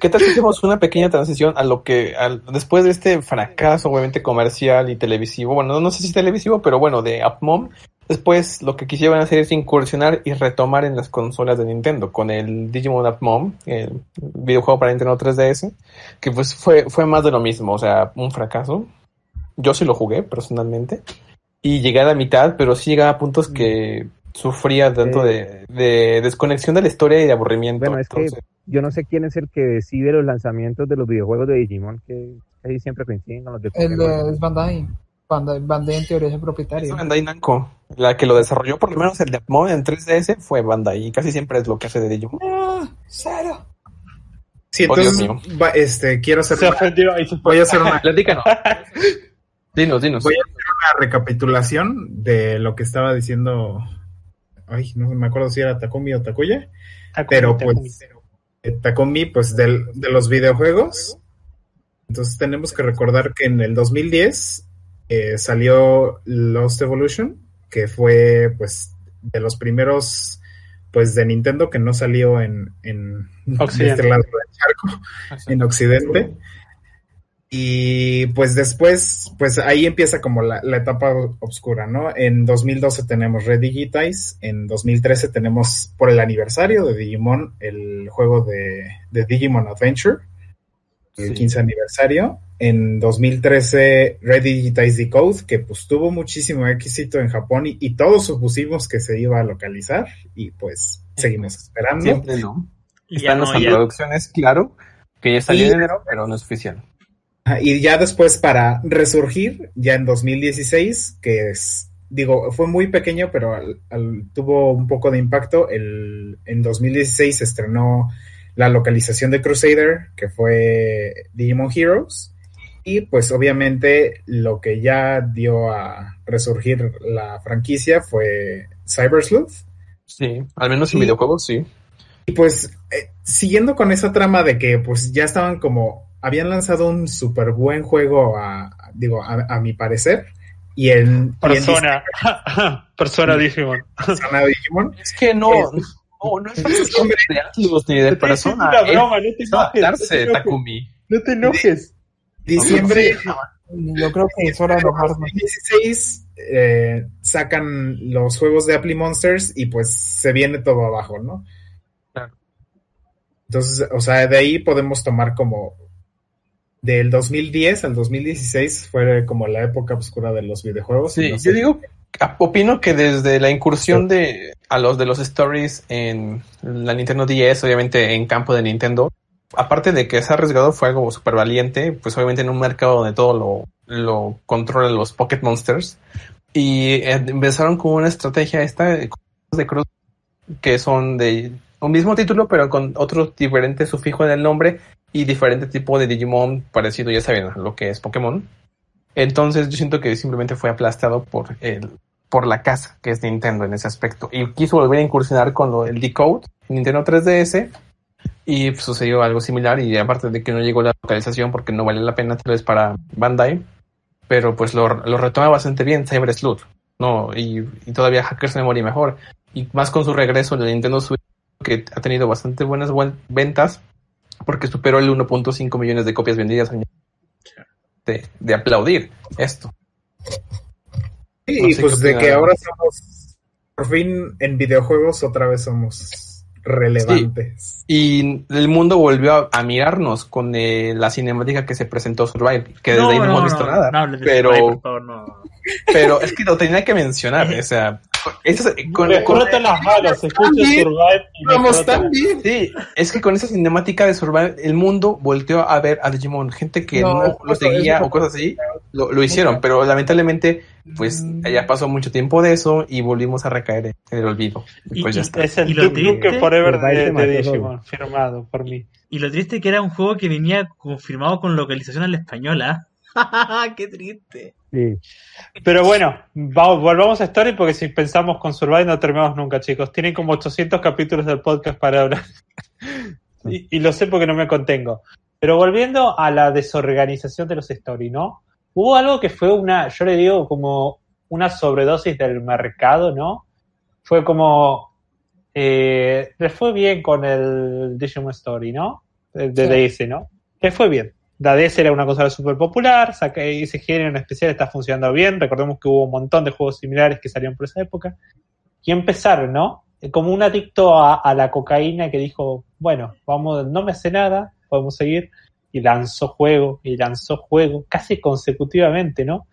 ¿Qué tal si hacemos una pequeña transición a lo que, al- después de este fracaso, obviamente comercial y televisivo, bueno, no sé si televisivo, pero bueno, de Upmom, después lo que quisieron hacer es incursionar y retomar en las consolas de Nintendo con el Digimon Upmom, el videojuego para Nintendo 3DS, que pues fue, fue más de lo mismo, o sea, un fracaso. Yo sí lo jugué personalmente y llegué a la mitad, pero sí llegaba a puntos que sufría tanto de, de desconexión de la historia y de aburrimiento. Bueno, es que yo no sé quién es el que decide los lanzamientos de los videojuegos de Digimon, que casi siempre coinciden con los de El de Bandai. Bandai, Bandai en teoría es el propietario. Es Bandai Namco. La que lo desarrolló, por lo menos el de Upmon en 3DS, fue Bandai. Y casi siempre es lo que hace de Digimon. Ah, cero. Sí, Oh, entonces, va- este, quiero hacer Se una, ofendió fue. voy a hacer una, Platícanos. dinos, dinos. voy a hacer una recapitulación de lo que estaba diciendo. Ay, no me acuerdo si era Takumi o Takuya. Pero pues eh, Takumi, pues del- de los videojuegos. Entonces tenemos que recordar que en el 2010 eh, salió Lost Evolution, que fue pues de los primeros pues de Nintendo que no salió en, en de Occidente. este lado del charco, en Occidente. Y pues después, pues ahí empieza como la, la etapa oscura, ¿no? En 2012 tenemos Red Digitize, en 2013 tenemos por el aniversario de Digimon el juego de, de Digimon Adventure, el Sí. 15 aniversario. En 2013 Red Digitize Decode, que pues tuvo muchísimo éxito en Japón y, y todos supusimos que se iba a localizar y pues seguimos esperando. Siempre no. Ya Están no, las ya- traducciones, claro, que ya salió Y- en enero, pero no es oficial. Y ya después para resurgir, ya en 2016, que es, digo, fue muy pequeño, pero al- al- tuvo un poco de impacto. El, en 2016 se estrenó la localización de Crusader, que fue Digimon Heroes. Y pues obviamente lo que ya dio a resurgir la franquicia fue Cyber Sleuth. Sí, al menos en Y- videojuegos, sí. Y pues, eh, siguiendo con esa trama de que pues ya estaban como, habían lanzado un súper buen juego a, digo, a, a mi parecer, y en, y en Persona. Persona Digimon. Persona Digimon, Es que no, no, no es Atlus ni de Es persona. una es broma, no te enojes. No te enojes. Takumi. No te enojes. diciembre Yo creo que es hora de enojarme. 2016 eh, sacan los juegos de Apply Monsters y pues se viene todo abajo, ¿no? Claro. Entonces, o sea, de ahí podemos tomar como del 2010 al 2016 fue como la época oscura de los videojuegos. Sí, No sé. yo digo, opino que desde la incursión de a los de los stories en la Nintendo 10, obviamente en campo de Nintendo, aparte de que ese arriesgado fue algo súper valiente, pues obviamente en un mercado donde todo lo, lo controlan los Pocket Monsters, y eh, empezaron con una estrategia esta de cross que son de un mismo título, pero con otro diferente sufijo en el nombre y diferente tipo de Digimon parecido, ya saben, lo que es Pokémon. Entonces yo siento que simplemente fue aplastado por el, por la casa que es Nintendo en ese aspecto. Y quiso volver a incursionar con lo, el Decode, Nintendo 3DS, y pues, sucedió algo similar. Y aparte de que no llegó la localización porque no vale la pena tal vez para Bandai, pero pues lo, lo retoma bastante bien Cyber Sleuth, ¿no? Y, todavía Hackers Memory mejor. Y más con su regreso en el Nintendo Switch, que ha tenido bastante buenas buen- ventas, porque superó el 1.5 millones de copias vendidas. De, de aplaudir esto. Sí, No y pues de que ahora somos, por fin en videojuegos otra vez somos relevantes. Y el mundo volvió a, a mirarnos con eh, la cinemática que se presentó Survive, que desde ahí no, hemos visto nada. No, pero, favor, no. pero es que lo tenía que mencionar. o sea, con, Me con- froto las manos, escucho También, Survive y Vamos tan bien. Sí, es que con esa cinemática de Survive, el mundo volteó a ver a Digimon. Gente que No, no, lo seguía o cosas así, lo, lo hicieron, pero lamentablemente, pues ya pasó mucho tiempo de eso y volvimos a recaer en el olvido. Y Y- pues ya está. Es el Duke Forever de, Digimon, firmado por mí. Y lo triste es que era un juego que venía confirmado con localización a la española. ¡Qué triste! Sí. Pero bueno, va- volvamos a Story porque si pensamos con Survive no terminamos nunca, chicos. Tienen como 800 capítulos del podcast para hablar. y, y lo sé porque no me contengo. Pero volviendo a la desorganización de los Story, ¿no? Hubo algo que fue una, yo le digo como una sobredosis del mercado, ¿no? Fue como, eh, le fue bien con el Digimon Story, ¿no? De, de DS, ¿no? Le fue bien. La DS era una consola súper popular, saqué ese género en especial está funcionando bien. Recordemos que hubo un montón de juegos similares que salieron por esa época. Y empezaron, ¿no? Como un adicto a, a la cocaína que dijo, bueno, vamos, no me hace nada, podemos seguir. Y lanzó juego, y lanzó juego, casi consecutivamente, ¿no?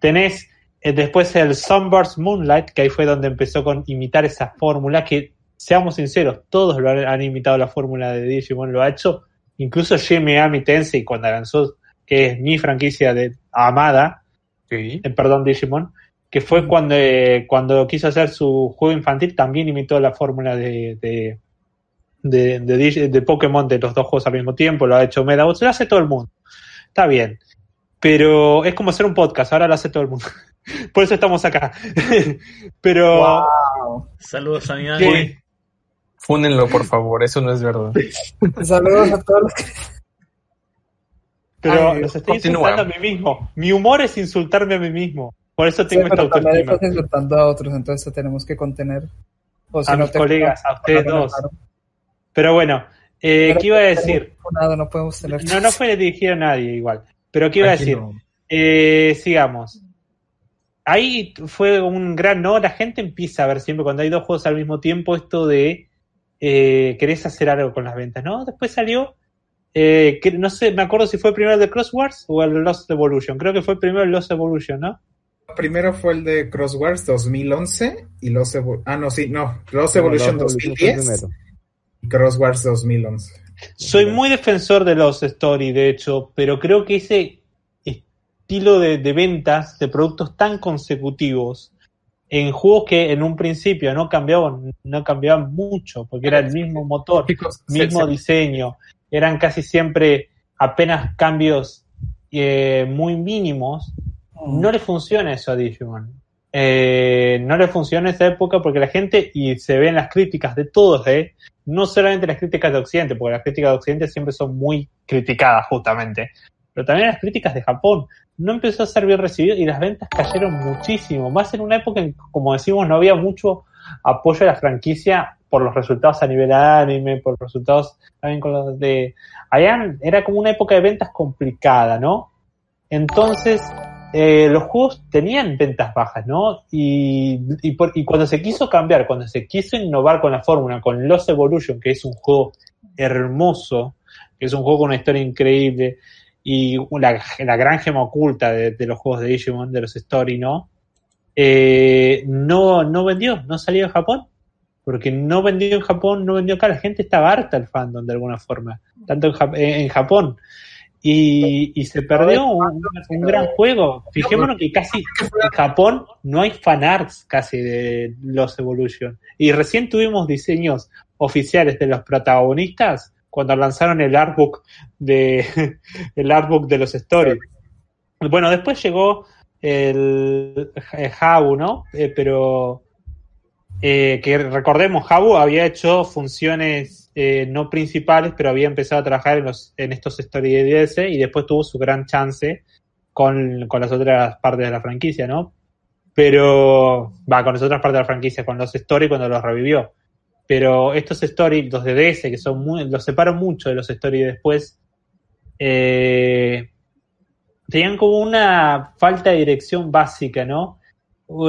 Tenés eh, después el Sunburst Moonlight, que ahí fue donde empezó con imitar esa fórmula, que seamos sinceros, todos lo han, han imitado la fórmula de Digimon, lo ha hecho, incluso Shin Megami Tensei cuando lanzó, que es mi franquicia de amada, Sí. eh, perdón, Digimon, que fue cuando, eh, cuando quiso hacer su juego infantil, también imitó la fórmula de, de, de, de, de Pokémon de los dos juegos al mismo tiempo, lo ha hecho Medabots, lo hace todo el mundo. Está bien. Pero es como hacer un podcast, ahora lo hace todo el mundo. Por eso estamos acá. Pero Saludos a mi ¿qué? madre. Fúnenlo, por favor, eso no es verdad. Saludos a todos los que... Pero Ay, los estoy continúa. insultando a mí mismo. Mi humor es insultarme a mí mismo. Por eso Sí, tengo esta pero autoestima. estás insultando a otros, entonces te tenemos que contener. O si A no mis te- colegas, a ustedes dos. no, Pero bueno, eh, Pero ¿qué iba a decir? Nada, no podemos tener. No, no fue dirigido a nadie igual. Pero ¿qué iba a decir? Eh, sigamos. Ahí fue un gran no. La gente empieza a ver siempre cuando hay dos juegos al mismo tiempo esto de eh, querés hacer algo con las ventas, ¿no? Después salió, eh, que no sé, me acuerdo si fue primero el de Crosswords o el Lost Evolution. Creo que fue primero el Lost Evolution, ¿no? Primero fue el de Crosswords 2011 y los Evo- ah no sí no Lost No, Evolution Lost Evolution fue 2010 primero. Y Crosswords 2011. Soy muy defensor de los Story, de hecho, pero creo que ese estilo de, de ventas de productos tan consecutivos en juegos que en un principio no cambiaban, no cambiaban mucho, porque era el mismo motor, mismo se- diseño, eran casi siempre apenas cambios eh, muy mínimos, no le funciona eso a Digimon. Eh, no le funciona esa época porque la gente, y se ven las críticas de todos, ¿eh? No solamente las críticas de Occidente, porque las críticas de Occidente siempre son muy criticadas justamente, pero también las críticas de Japón. No empezó a ser bien recibido y las ventas cayeron muchísimo, más en una época en que, como decimos, no había mucho apoyo a la franquicia por los resultados a nivel anime, por los resultados también con los de... Allá era como una época de ventas complicada, ¿no? Entonces, eh, los juegos tenían ventas bajas, ¿no? Y, y, por- y cuando se quiso cambiar, cuando se quiso innovar con la fórmula, con Lost Evolution, que es un juego hermoso, que es un juego con una historia increíble, y la, la gran gema oculta de, de los juegos de Digimon, de los Story, ¿no? Eh, no, no vendió, no salió en Japón. porque no vendió en Japón, no vendió acá, la gente estaba harta del fandom de alguna forma, tanto en, en Japón. Y, y se perdió un, un gran juego. Fijémonos que casi en Japón no hay fanarts casi de los Evolution. Y recién tuvimos diseños oficiales de los protagonistas cuando lanzaron el artbook de el artbook de los stories. Bueno, después llegó el eh, Habu, ¿no? Eh, pero eh, que recordemos, Habu había hecho funciones eh, no principales, pero había empezado a trabajar en, los, en estos DS y después tuvo su gran chance con, con las otras partes de la franquicia, ¿no? Pero, va, con las otras partes de la franquicia, con los story cuando los revivió. Pero estos story, los de DS, que son muy, los separo mucho de los story de después, eh, tenían como una falta de dirección básica, ¿no?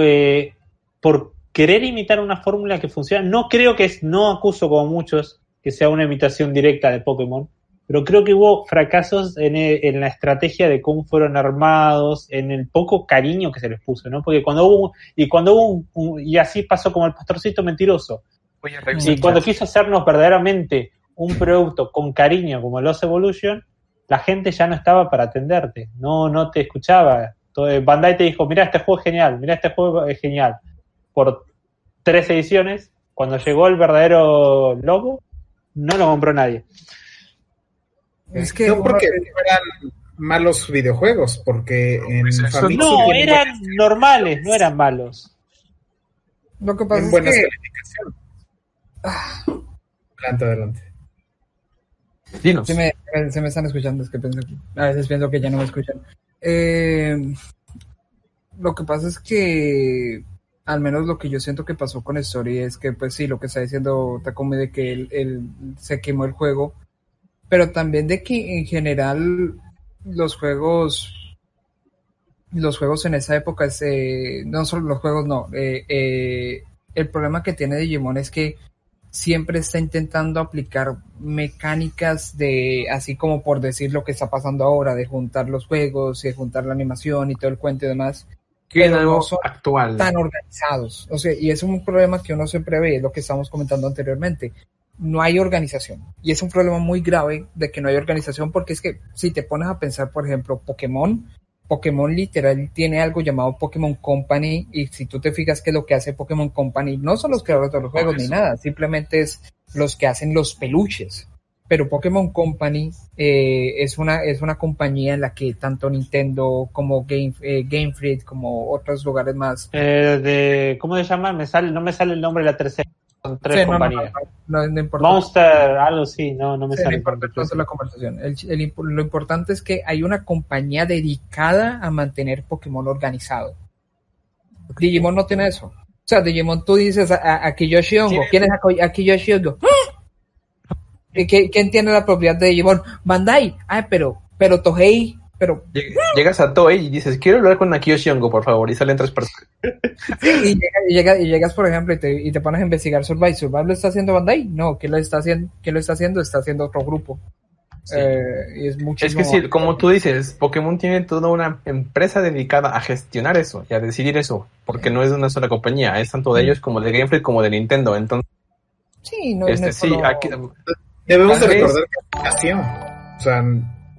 Eh, por querer imitar una fórmula que funciona. No creo que es, no acuso como muchos que sea una imitación directa de Pokémon, pero creo que hubo fracasos en, e- en la estrategia de cómo fueron armados, en el poco cariño que se les puso, ¿no? Porque cuando hubo, un- y cuando hubo un, un- y así pasó como el pastorcito mentiroso, y cuando quiso hacernos verdaderamente un producto con cariño como los Evolution, la gente ya no estaba para atenderte, no, no te escuchaba. Entonces, Bandai te dijo, mira, este juego es genial, mira, este juego es genial. Por tres ediciones, cuando llegó el verdadero logo, no lo compró nadie. Es que no porque fueran malos videojuegos, porque en Pues No, eran buenas- normales, no eran malos. lo que pasa tienen es buenas que calificaciones. Adelante, adelante. Dinos. se me, se me están escuchando, es que pienso que- a veces pienso que ya no me escuchan. Eh, lo que pasa es que, al menos lo que yo siento que pasó con Story es que, pues sí, lo que está diciendo Takumi de que él, se quemó el juego, pero también de que en general los juegos, los juegos en esa época, eh, no solo los juegos, no, eh, eh, el problema que tiene Digimon es que siempre está intentando aplicar mecánicas de, así como por decir lo que está pasando ahora, de juntar los juegos y de juntar la animación y todo el cuento y demás, Algo no son actual. tan organizados. O sea, y es un problema que uno siempre ve, es lo que estamos comentando anteriormente. No hay organización. Y es un problema muy grave de que no hay organización porque es que si te pones a pensar, por ejemplo, Pokémon, Pokémon literal tiene algo llamado Pokémon Company y si tú te fijas que lo que hace Pokémon Company no son los creadores de los juegos ni nada, simplemente es los que hacen los peluches. Pero Pokémon Company eh, es una es una compañía en la que tanto Nintendo como Game, eh, Game Freak como otros lugares más Eh, de, ¿Cómo se llama? Me sale, no me sale el nombre de la tercera. Son tres Sí, compañías. no, no. Monster, algo sí, no, no me Sí, no sale. importa la conversación. El- el lo importante es que hay una compañía dedicada a mantener Pokémon organizado. Digimon no tiene eso. O sea, Digimon tú dices a, a, Kiyoshi Hongo. ¿Quién es Ako- a Kiyoshi Hongo? ¿Y qué- ¿Quién tiene la propiedad de Digimon? Bandai. Ah, pero, pero Tohei, pero Lleg- Llegas a Toei y dices, quiero hablar con Akiyoshi Hongo, por favor, y salen tres personas. y, llega- y, llega- y llegas, por ejemplo, y te, y te pones a investigar Survive. ¿Survive lo está haciendo Bandai? No, ¿quién lo está haciendo? ¿Quién lo está haciendo? Está haciendo otro grupo. Eh, y es que sí, como tú dices, Pokémon tiene toda una empresa dedicada a gestionar eso y a decidir eso, porque no es de una sola compañía, es tanto de ellos como de Game Freak como de Nintendo. Entonces, Sí, no, no este es sí, solo- aquí, Debemos de recordar que es nación. O sea,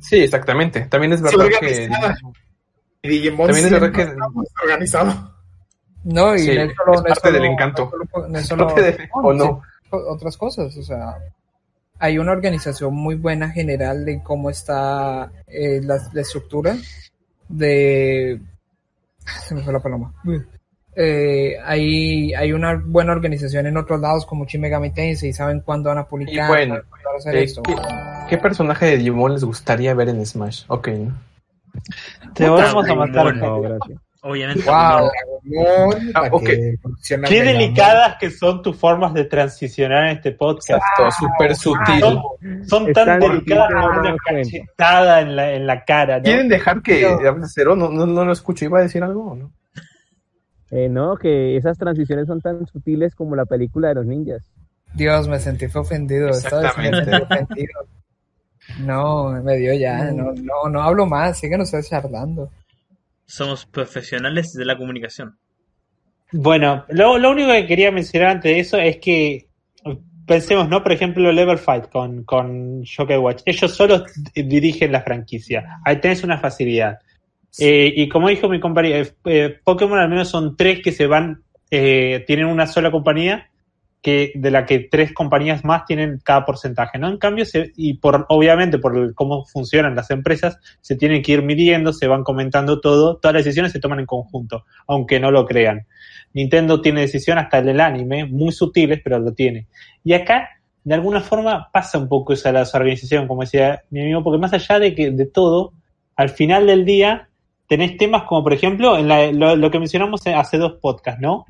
sí, exactamente. También es verdad que. Digimon También es verdad que- está muy organizado. No, y Sí, no es solo, es no es parte del solo- encanto. No es solo, no es solo- parte de- o no. sí, otras cosas, o sea, hay una organización muy buena general de cómo está eh, la, la estructura de... Se me fue la paloma. Eh, hay, hay una buena organización en otros lados como Shin Megami Tensei y saben cuándo van a publicar, Y bueno, saben cuándo van a hacer eh, esto. ¿qué, qué personaje de Digimon les gustaría ver en Smash? Ok, ¿no? Te vamos a matar. No, gracias. Obviamente. Wow. Dragon, Ah, Qué delicadas que son tus formas de transicionar en este podcast. Exacto, súper sutil. Son, tan delicadas como una cachetada en la, en la cara, ¿no? ¿Quieren dejar que hable cero? No, no, no lo escucho. ¿Iba a decir algo o no? Eh, no, que esas transiciones son tan sutiles como la película de los ninjas. Dios, me sentí ofendido. me sentí ofendido. No, me dio ya. No, no, no hablo más. Sigan ustedes charlando. Somos profesionales de la comunicación. Bueno, lo, lo único que quería mencionar antes de eso es que pensemos, ¿no? Por ejemplo, Level Fight con, con Joker Watch. Ellos solos dirigen la franquicia. Ahí tenés una facilidad. Eh, y como dijo mi compañero, eh, eh, Pokémon al menos son tres que se van, eh, tienen una sola compañía, que de la que tres compañías más tienen cada porcentaje, ¿no? En cambio, se, y por obviamente por el- cómo funcionan las empresas, se tienen que ir midiendo, se van comentando todo, todas las decisiones se toman en conjunto, aunque no lo crean. Nintendo tiene decisión hasta el del anime, muy sutiles, pero lo tiene. Y acá, de alguna forma, pasa un poco esa la organización, como decía mi amigo, porque más allá de que de todo, al final del día tenés temas como, por ejemplo, en la- lo, lo que mencionamos hace dos podcasts, ¿no?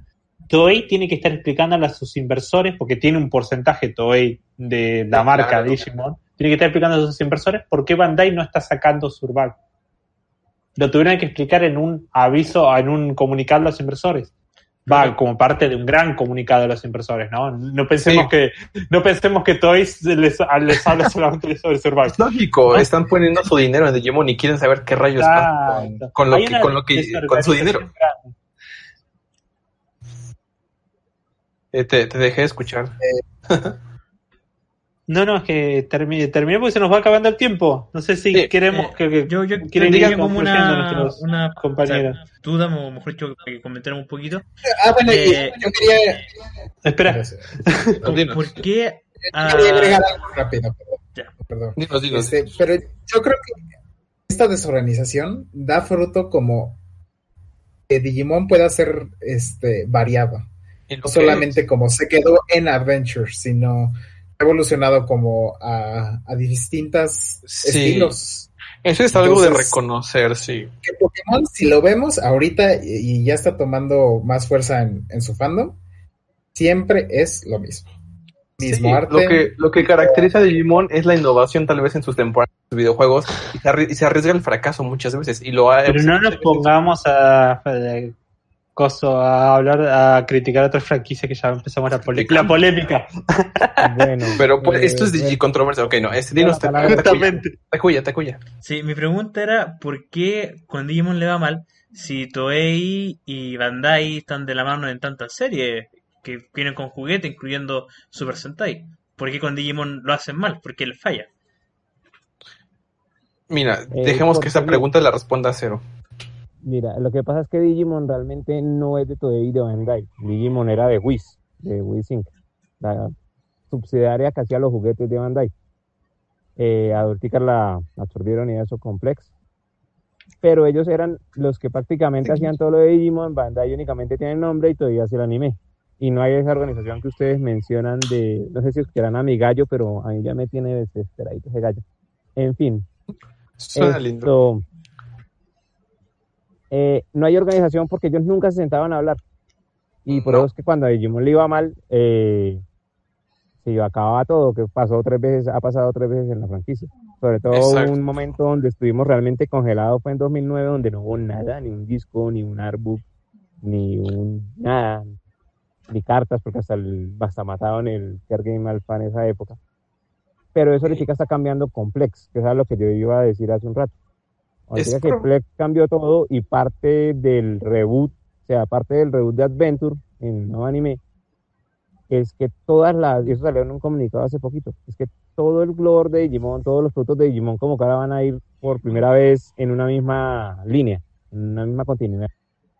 Toei tiene que estar explicándole a sus inversores, porque tiene un porcentaje Toei de la marca claro. Digimon, tiene que estar explicando a sus inversores por qué Bandai no está sacando Survival. Lo tuvieron que explicar en un aviso, en un comunicado a los inversores. Va como parte de un gran comunicado a los inversores, ¿no? No pensemos Sí. que, no pensemos que Toei les, les habla solamente sobre Survival. Es lógico, ¿No? están poniendo su dinero en Digimon y quieren saber qué rayos pasa con, lo que, con lo que, con su dinero. Eh, te, te dejé de escuchar. No, no, es que termine, termine porque se nos va acabando el tiempo. No sé si Sí, queremos eh, que, que Yo, yo quieren ir como una, una compañeros. o sea, duda, o mejor dicho, que comentáramos un poquito. Ah, bueno, Eh, yo quería, Espera, ¿Por, por qué? yo quería ah, agregar algo rápido, perdón. Ya. Perdón. Dinos, dinos. Este, pero yo creo que esta desorganización da fruto como que Digimon pueda ser este, variado. No solamente como se quedó en Adventure, sino evolucionado como a, a distintas Sí. estilos. Eso es algo de reconocer, sí. Que Pokémon, si lo vemos ahorita y, y ya está tomando más fuerza en, en su fandom, siempre es lo mismo. Mismo Sí, arte. Lo que, lo que caracteriza a Digimon es la innovación tal vez en sus temporadas de videojuegos y se, arri- y se arriesga el fracaso muchas veces. Y lo ha pero no nos pongamos a, a- coso, a hablar, a criticar otras franquicias que ya empezamos la, pole- la polémica. Bueno, Pero pues, eh, esto es bueno, Digicontroversia. Ok, no, este dinos, la palabra- Justamente. Takuya, Takuya. Sí, mi pregunta era ¿por qué con Digimon le va mal si Toei y Bandai están de la mano en tantas series que vienen con juguete, incluyendo Super Sentai? ¿Por qué con Digimon lo hacen mal? ¿Por qué les falla? Mira, Eh, dejemos que esa pregunta la responda Cero. Mira, lo que pasa es que Digimon realmente no es de Toei y de Bandai. Digimon era de Wiz, de Wiz Inc., la subsidiaria que hacía los juguetes de Bandai. Eh, Adultica la absorbieron y eso complex. Pero ellos eran los que prácticamente hacían todo lo de Digimon. Bandai únicamente tiene el nombre y todavía hace el anime. Y no hay esa organización que ustedes mencionan de, no sé si escucharán a mi gallo, pero a mí ya me tiene desesperadito ese gallo. En fin, Suena lindo. Eh, no hay organización porque ellos nunca se sentaban a hablar. Y por No. eso es que cuando a Digimon le iba mal, eh, se acababa todo, que pasó tres veces, ha pasado tres veces en la franquicia. Sobre todo Exacto. un momento donde estuvimos realmente congelados fue en 2009, donde no hubo nada, ni un disco, ni un artbook, ni un nada, ni cartas, porque hasta, el, hasta mataron el Care Game Alpha en esa época. Pero eso ahorita está cambiando con Plex, que es lo que yo iba a decir hace un rato. Ahorita que Plex cambió todo y parte del reboot, o sea, parte del reboot de Adventure en nuevo anime, es que todas las, y eso salió en un comunicado hace poquito, es que todo el lore de Digimon, todos los productos de Digimon como ahora van a ir por primera vez en una misma línea, en una misma continuidad.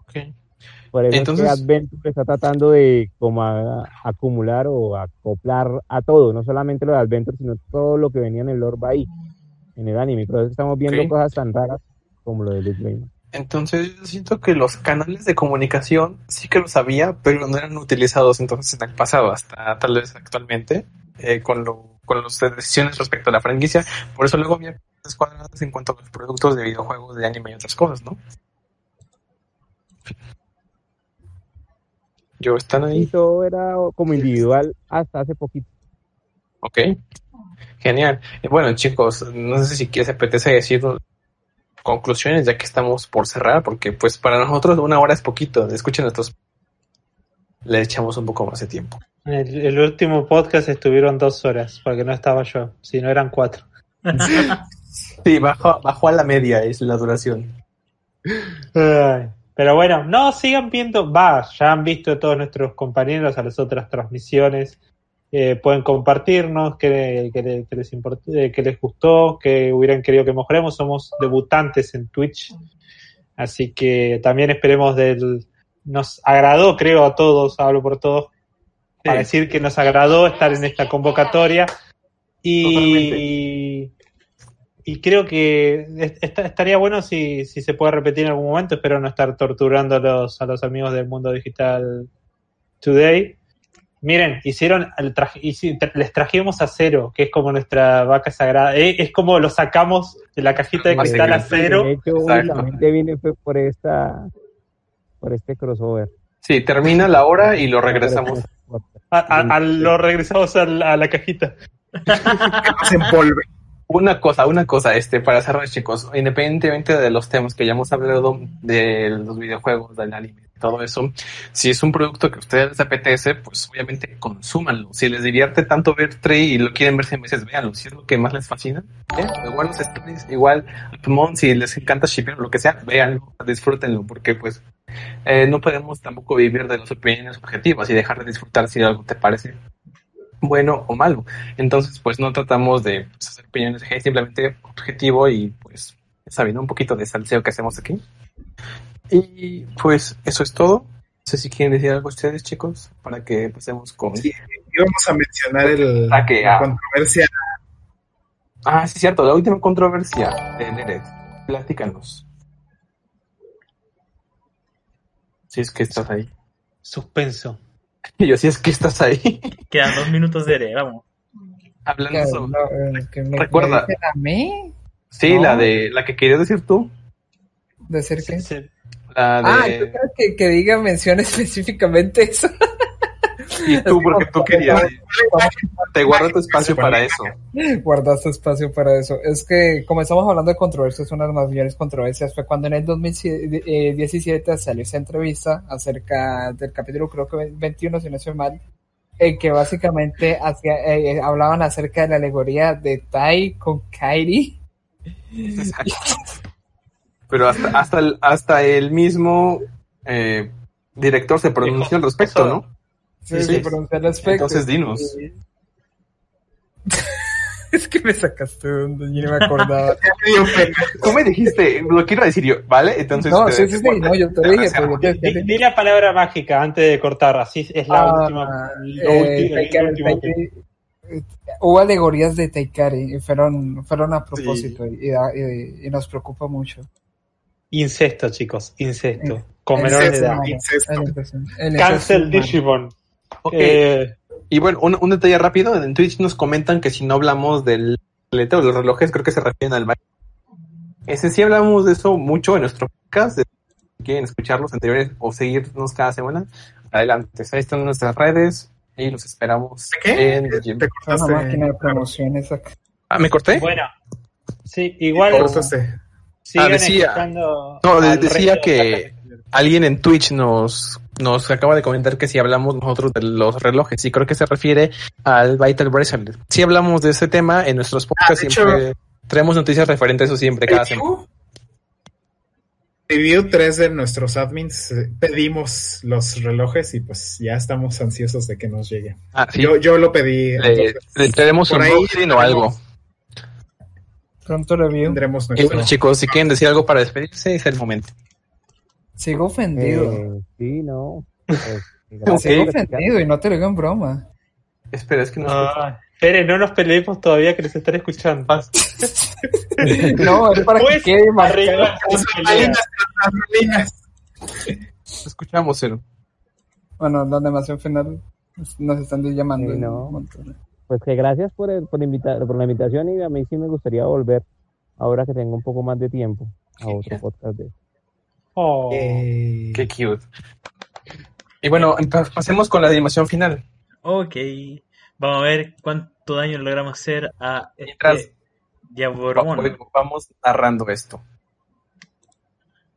Ok. Por eso Entonces- es que Adventure está tratando de como a- acumular o acoplar a todo, no solamente lo de Adventure, sino todo lo que venía en el lore va ahí, en el anime. Por eso estamos viendo cosas tan raras como lo de Luke Rayman. Entonces, yo siento que los canales de comunicación sí que los había, pero no eran utilizados entonces en el pasado, hasta tal vez actualmente, eh, con, lo, con las decisiones respecto a la franquicia. Por eso luego había cuadradas en cuanto a los productos de videojuegos, de anime y otras cosas, ¿no? Yo, ¿están Y ahí? todo era como individual hasta hace poquito. Ok. Genial. Bueno, chicos, no sé si quieres apetece decir conclusiones ya que estamos por cerrar, porque pues para nosotros una hora es poquito. Escuchen estos. Le echamos un poco más de tiempo. El, el último podcast estuvieron dos horas, porque no estaba yo, si no eran cuatro. Sí, bajó, bajó a la media es la duración. Ay. Pero bueno, no, sigan viendo, va, ya han visto todos nuestros compañeros a las otras transmisiones. Eh, pueden compartirnos qué, qué le- qué les eh, qué les gustó, qué hubieran querido que mejoremos. Somos debutantes en Twitch. Así que también esperemos del... Nos agradó, creo, a todos, hablo por todos, para decir que nos agradó estar en esta convocatoria. Y, y creo que est- est- estaría bueno si, si se puede repetir en algún momento. Espero no estar torturando a los, a los amigos del mundo digital today. Miren, hicieron el traje, hici- tra- les trajimos a cero, que es como nuestra vaca sagrada. Eh, es como lo sacamos de la cajita de cristal a cero. De hecho, únicamente vine fue por esta, por este crossover. Sí, termina la hora y lo regresamos. A, a- a- lo regresamos a la, a la cajita. Se. Una cosa, una cosa, este, para cerrar, chicos, independientemente de los temas que ya hemos hablado de los videojuegos, del anime, todo eso, si es un producto que a ustedes les apetece, pues obviamente consúmanlo. Si les divierte tanto ver Trey y lo quieren ver 100 veces, véanlo. Si es lo que más les fascina, ¿eh? igual los stories, igual Pokémon, si les encanta shipping o lo que sea, véanlo, disfrútenlo, porque pues eh, no podemos tampoco vivir de las opiniones objetivas y dejar de disfrutar si algo te parece bueno o malo. Entonces, pues no tratamos de pues, hacer opiniones simplemente objetivo y pues, ¿no? un poquito de salseo que hacemos aquí. Y pues eso es todo. No sé si quieren decir algo ustedes, chicos, para que pasemos con... Sí, íbamos a mencionar el, Ah, que, la ah. controversia. Ah, sí, cierto, la última controversia de Neret. Platícanos. Si es que estás ahí. Suspenso. Y yo, si es que estás ahí. Quedan dos minutos de R, vamos. Hablando Que, sobre... no, eh, que me, Recuerda. me a mí Sí, No. la de la que querías decir tú. decir que... Sí. La de... Ah, yo creo que, que diga, menciona específicamente eso. Y tú, porque tú querías. Te guardo tu espacio para eso. Guardaste espacio para eso. Es que, como estamos hablando de controversias, una de las mayores controversias fue cuando en el 2017 salió esa entrevista acerca del capítulo, creo que 21, si no estoy mal, en que básicamente hacía, eh, hablaban acerca de la alegoría de Tai con Kairi. Pero hasta, hasta, el, hasta el mismo eh, director se pronunció al respecto, ¿no? Sí, Sí, se sí. pronuncia al respecto. Entonces, dinos. Es que me sacaste de donde yo no me acordaba. Tú me dijiste, lo quiero decir yo, ¿vale? Entonces. no, sí, sí, sí, no, yo te dije, pero yo te Di, di la palabra mágica antes de cortar, así es la Ah, última. lo eh, Taikari- Taikari- hubo alegorías de Taikari y fueron, fueron a propósito y, y- y nos preocupa mucho. Incesto, chicos, incesto. Eh, Con menores de edad. Incesto. El incesto- el Cancel Digimon. ok. Eh, Y bueno, un, un detalle rápido. En Twitch nos comentan que si no hablamos del de los relojes, creo que se refieren al baile. Ese sí hablamos de eso mucho en nuestro podcast. de- si quieren escuchar los anteriores o seguirnos cada semana, adelante. Ahí están nuestras redes y los esperamos ¿Qué? en. Te Es una máquina de cortaste. promociones acá. Ah, ¿me corté? bueno, sí, igual cortaste. Ah, decía- no, decía resto de que- Alguien en Twitch nos, nos acaba de comentar que si hablamos nosotros de los relojes, y creo que se refiere al Vital Bracelet. Si hablamos de ese tema en nuestros podcasts, de siempre traemos noticias referentes a eso siempre, cada semana. Review 3 de nuestros admins eh, pedimos los relojes y pues ya estamos ansiosos de que nos lleguen. Ah, sí. Yo, yo lo pedí. le, entonces le traeremos por un o algo. Pronto review. tendremos Y nuestro. bueno, chicos, si quieren decir algo para despedirse, es el momento. Sigo ofendido. Eh, sí, no. Pues, Sigo ofendido y no te lo digo en broma. Espera, es que no Ah, esperen, no nos peleemos todavía que les están escuchando. No, es para que Pues, quede adrenalinas, las adrenalinas. escuchamos, Cero. Bueno, la animación final nos están llamando. Sí, no. Pues que gracias por, el, por, invitar, por la invitación y a mí sí me gustaría volver, ahora que tengo un poco más de tiempo, a otro podcast de Oh. Eh, Qué cute. Y bueno, pa- pasemos con la animación final. Ok. Vamos a ver cuánto daño logramos hacer a Mientras- este Diaboromon. Vamos- narrando esto.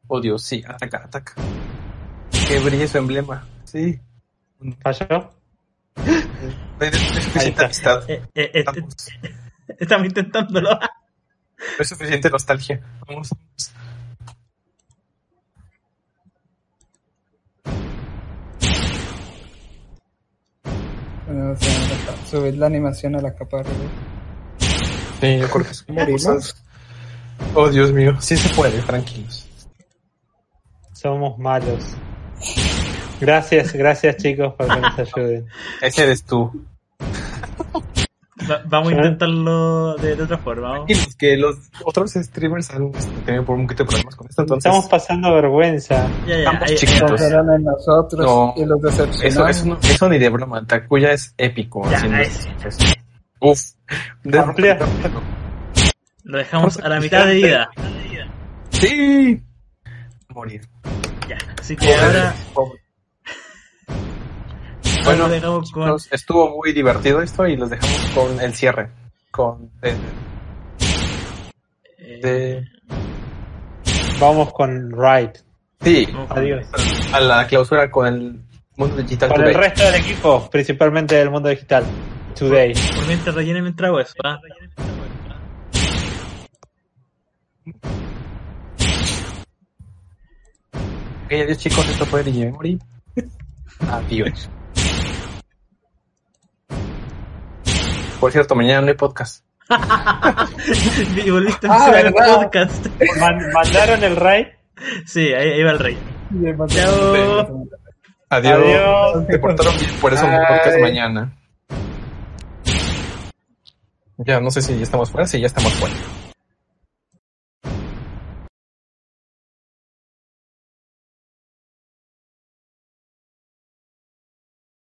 Oh Dios, sí, ataca, ataca. Que brille su emblema. Sí. ¿Falló? Eh, eh, eh, estamos intentándolo. No es suficiente nostalgia. Vamos. Bueno, o sea, subir la animación a la capa arriba. Sí, yo creo que es morimos. Oh, Dios mío. Sí se puede, tranquilos. Somos malos. Gracias, gracias chicos por que nos ayuden. Ese eres tú. Va- vamos a intentarlo de, de otra forma. ¿vamos? Y los que los otros streamers han tenido por un poquito de problemas con esto, entonces... Estamos pasando vergüenza. Ya, ya, Estamos chiquitos. En nosotros No. y los Eso, eso, no- eso ni de broma. Takuya es épico. Ya, esto. sí. Es- Uf. De- Amplia. Lo dejamos a la mitad de vida. Sí. Morir. Ya. Así que ahora, Pobre. Bueno, lo dejamos con. chicos, estuvo muy divertido esto y los dejamos con el cierre. Con eh, de- Vamos con Right. sí, Adiós. a la clausura con el mundo digital Con el resto del equipo, principalmente del mundo digital. Today. Por mientras rellenen mientras hago eso. ¿ah? Ok, adiós chicos, esto fue DJ Memory. Adiós. Por cierto, mañana no hay podcast. y volviste a Ah, el podcast. Man- ¿Mandaron el Right? Sí, ahí, ahí va el rey. Chao. Adiós. Adiós. Te portaron bien, por eso no hay Bye. podcast mañana. Ya, no sé si ya estamos fuera, sí, ya estamos fuera.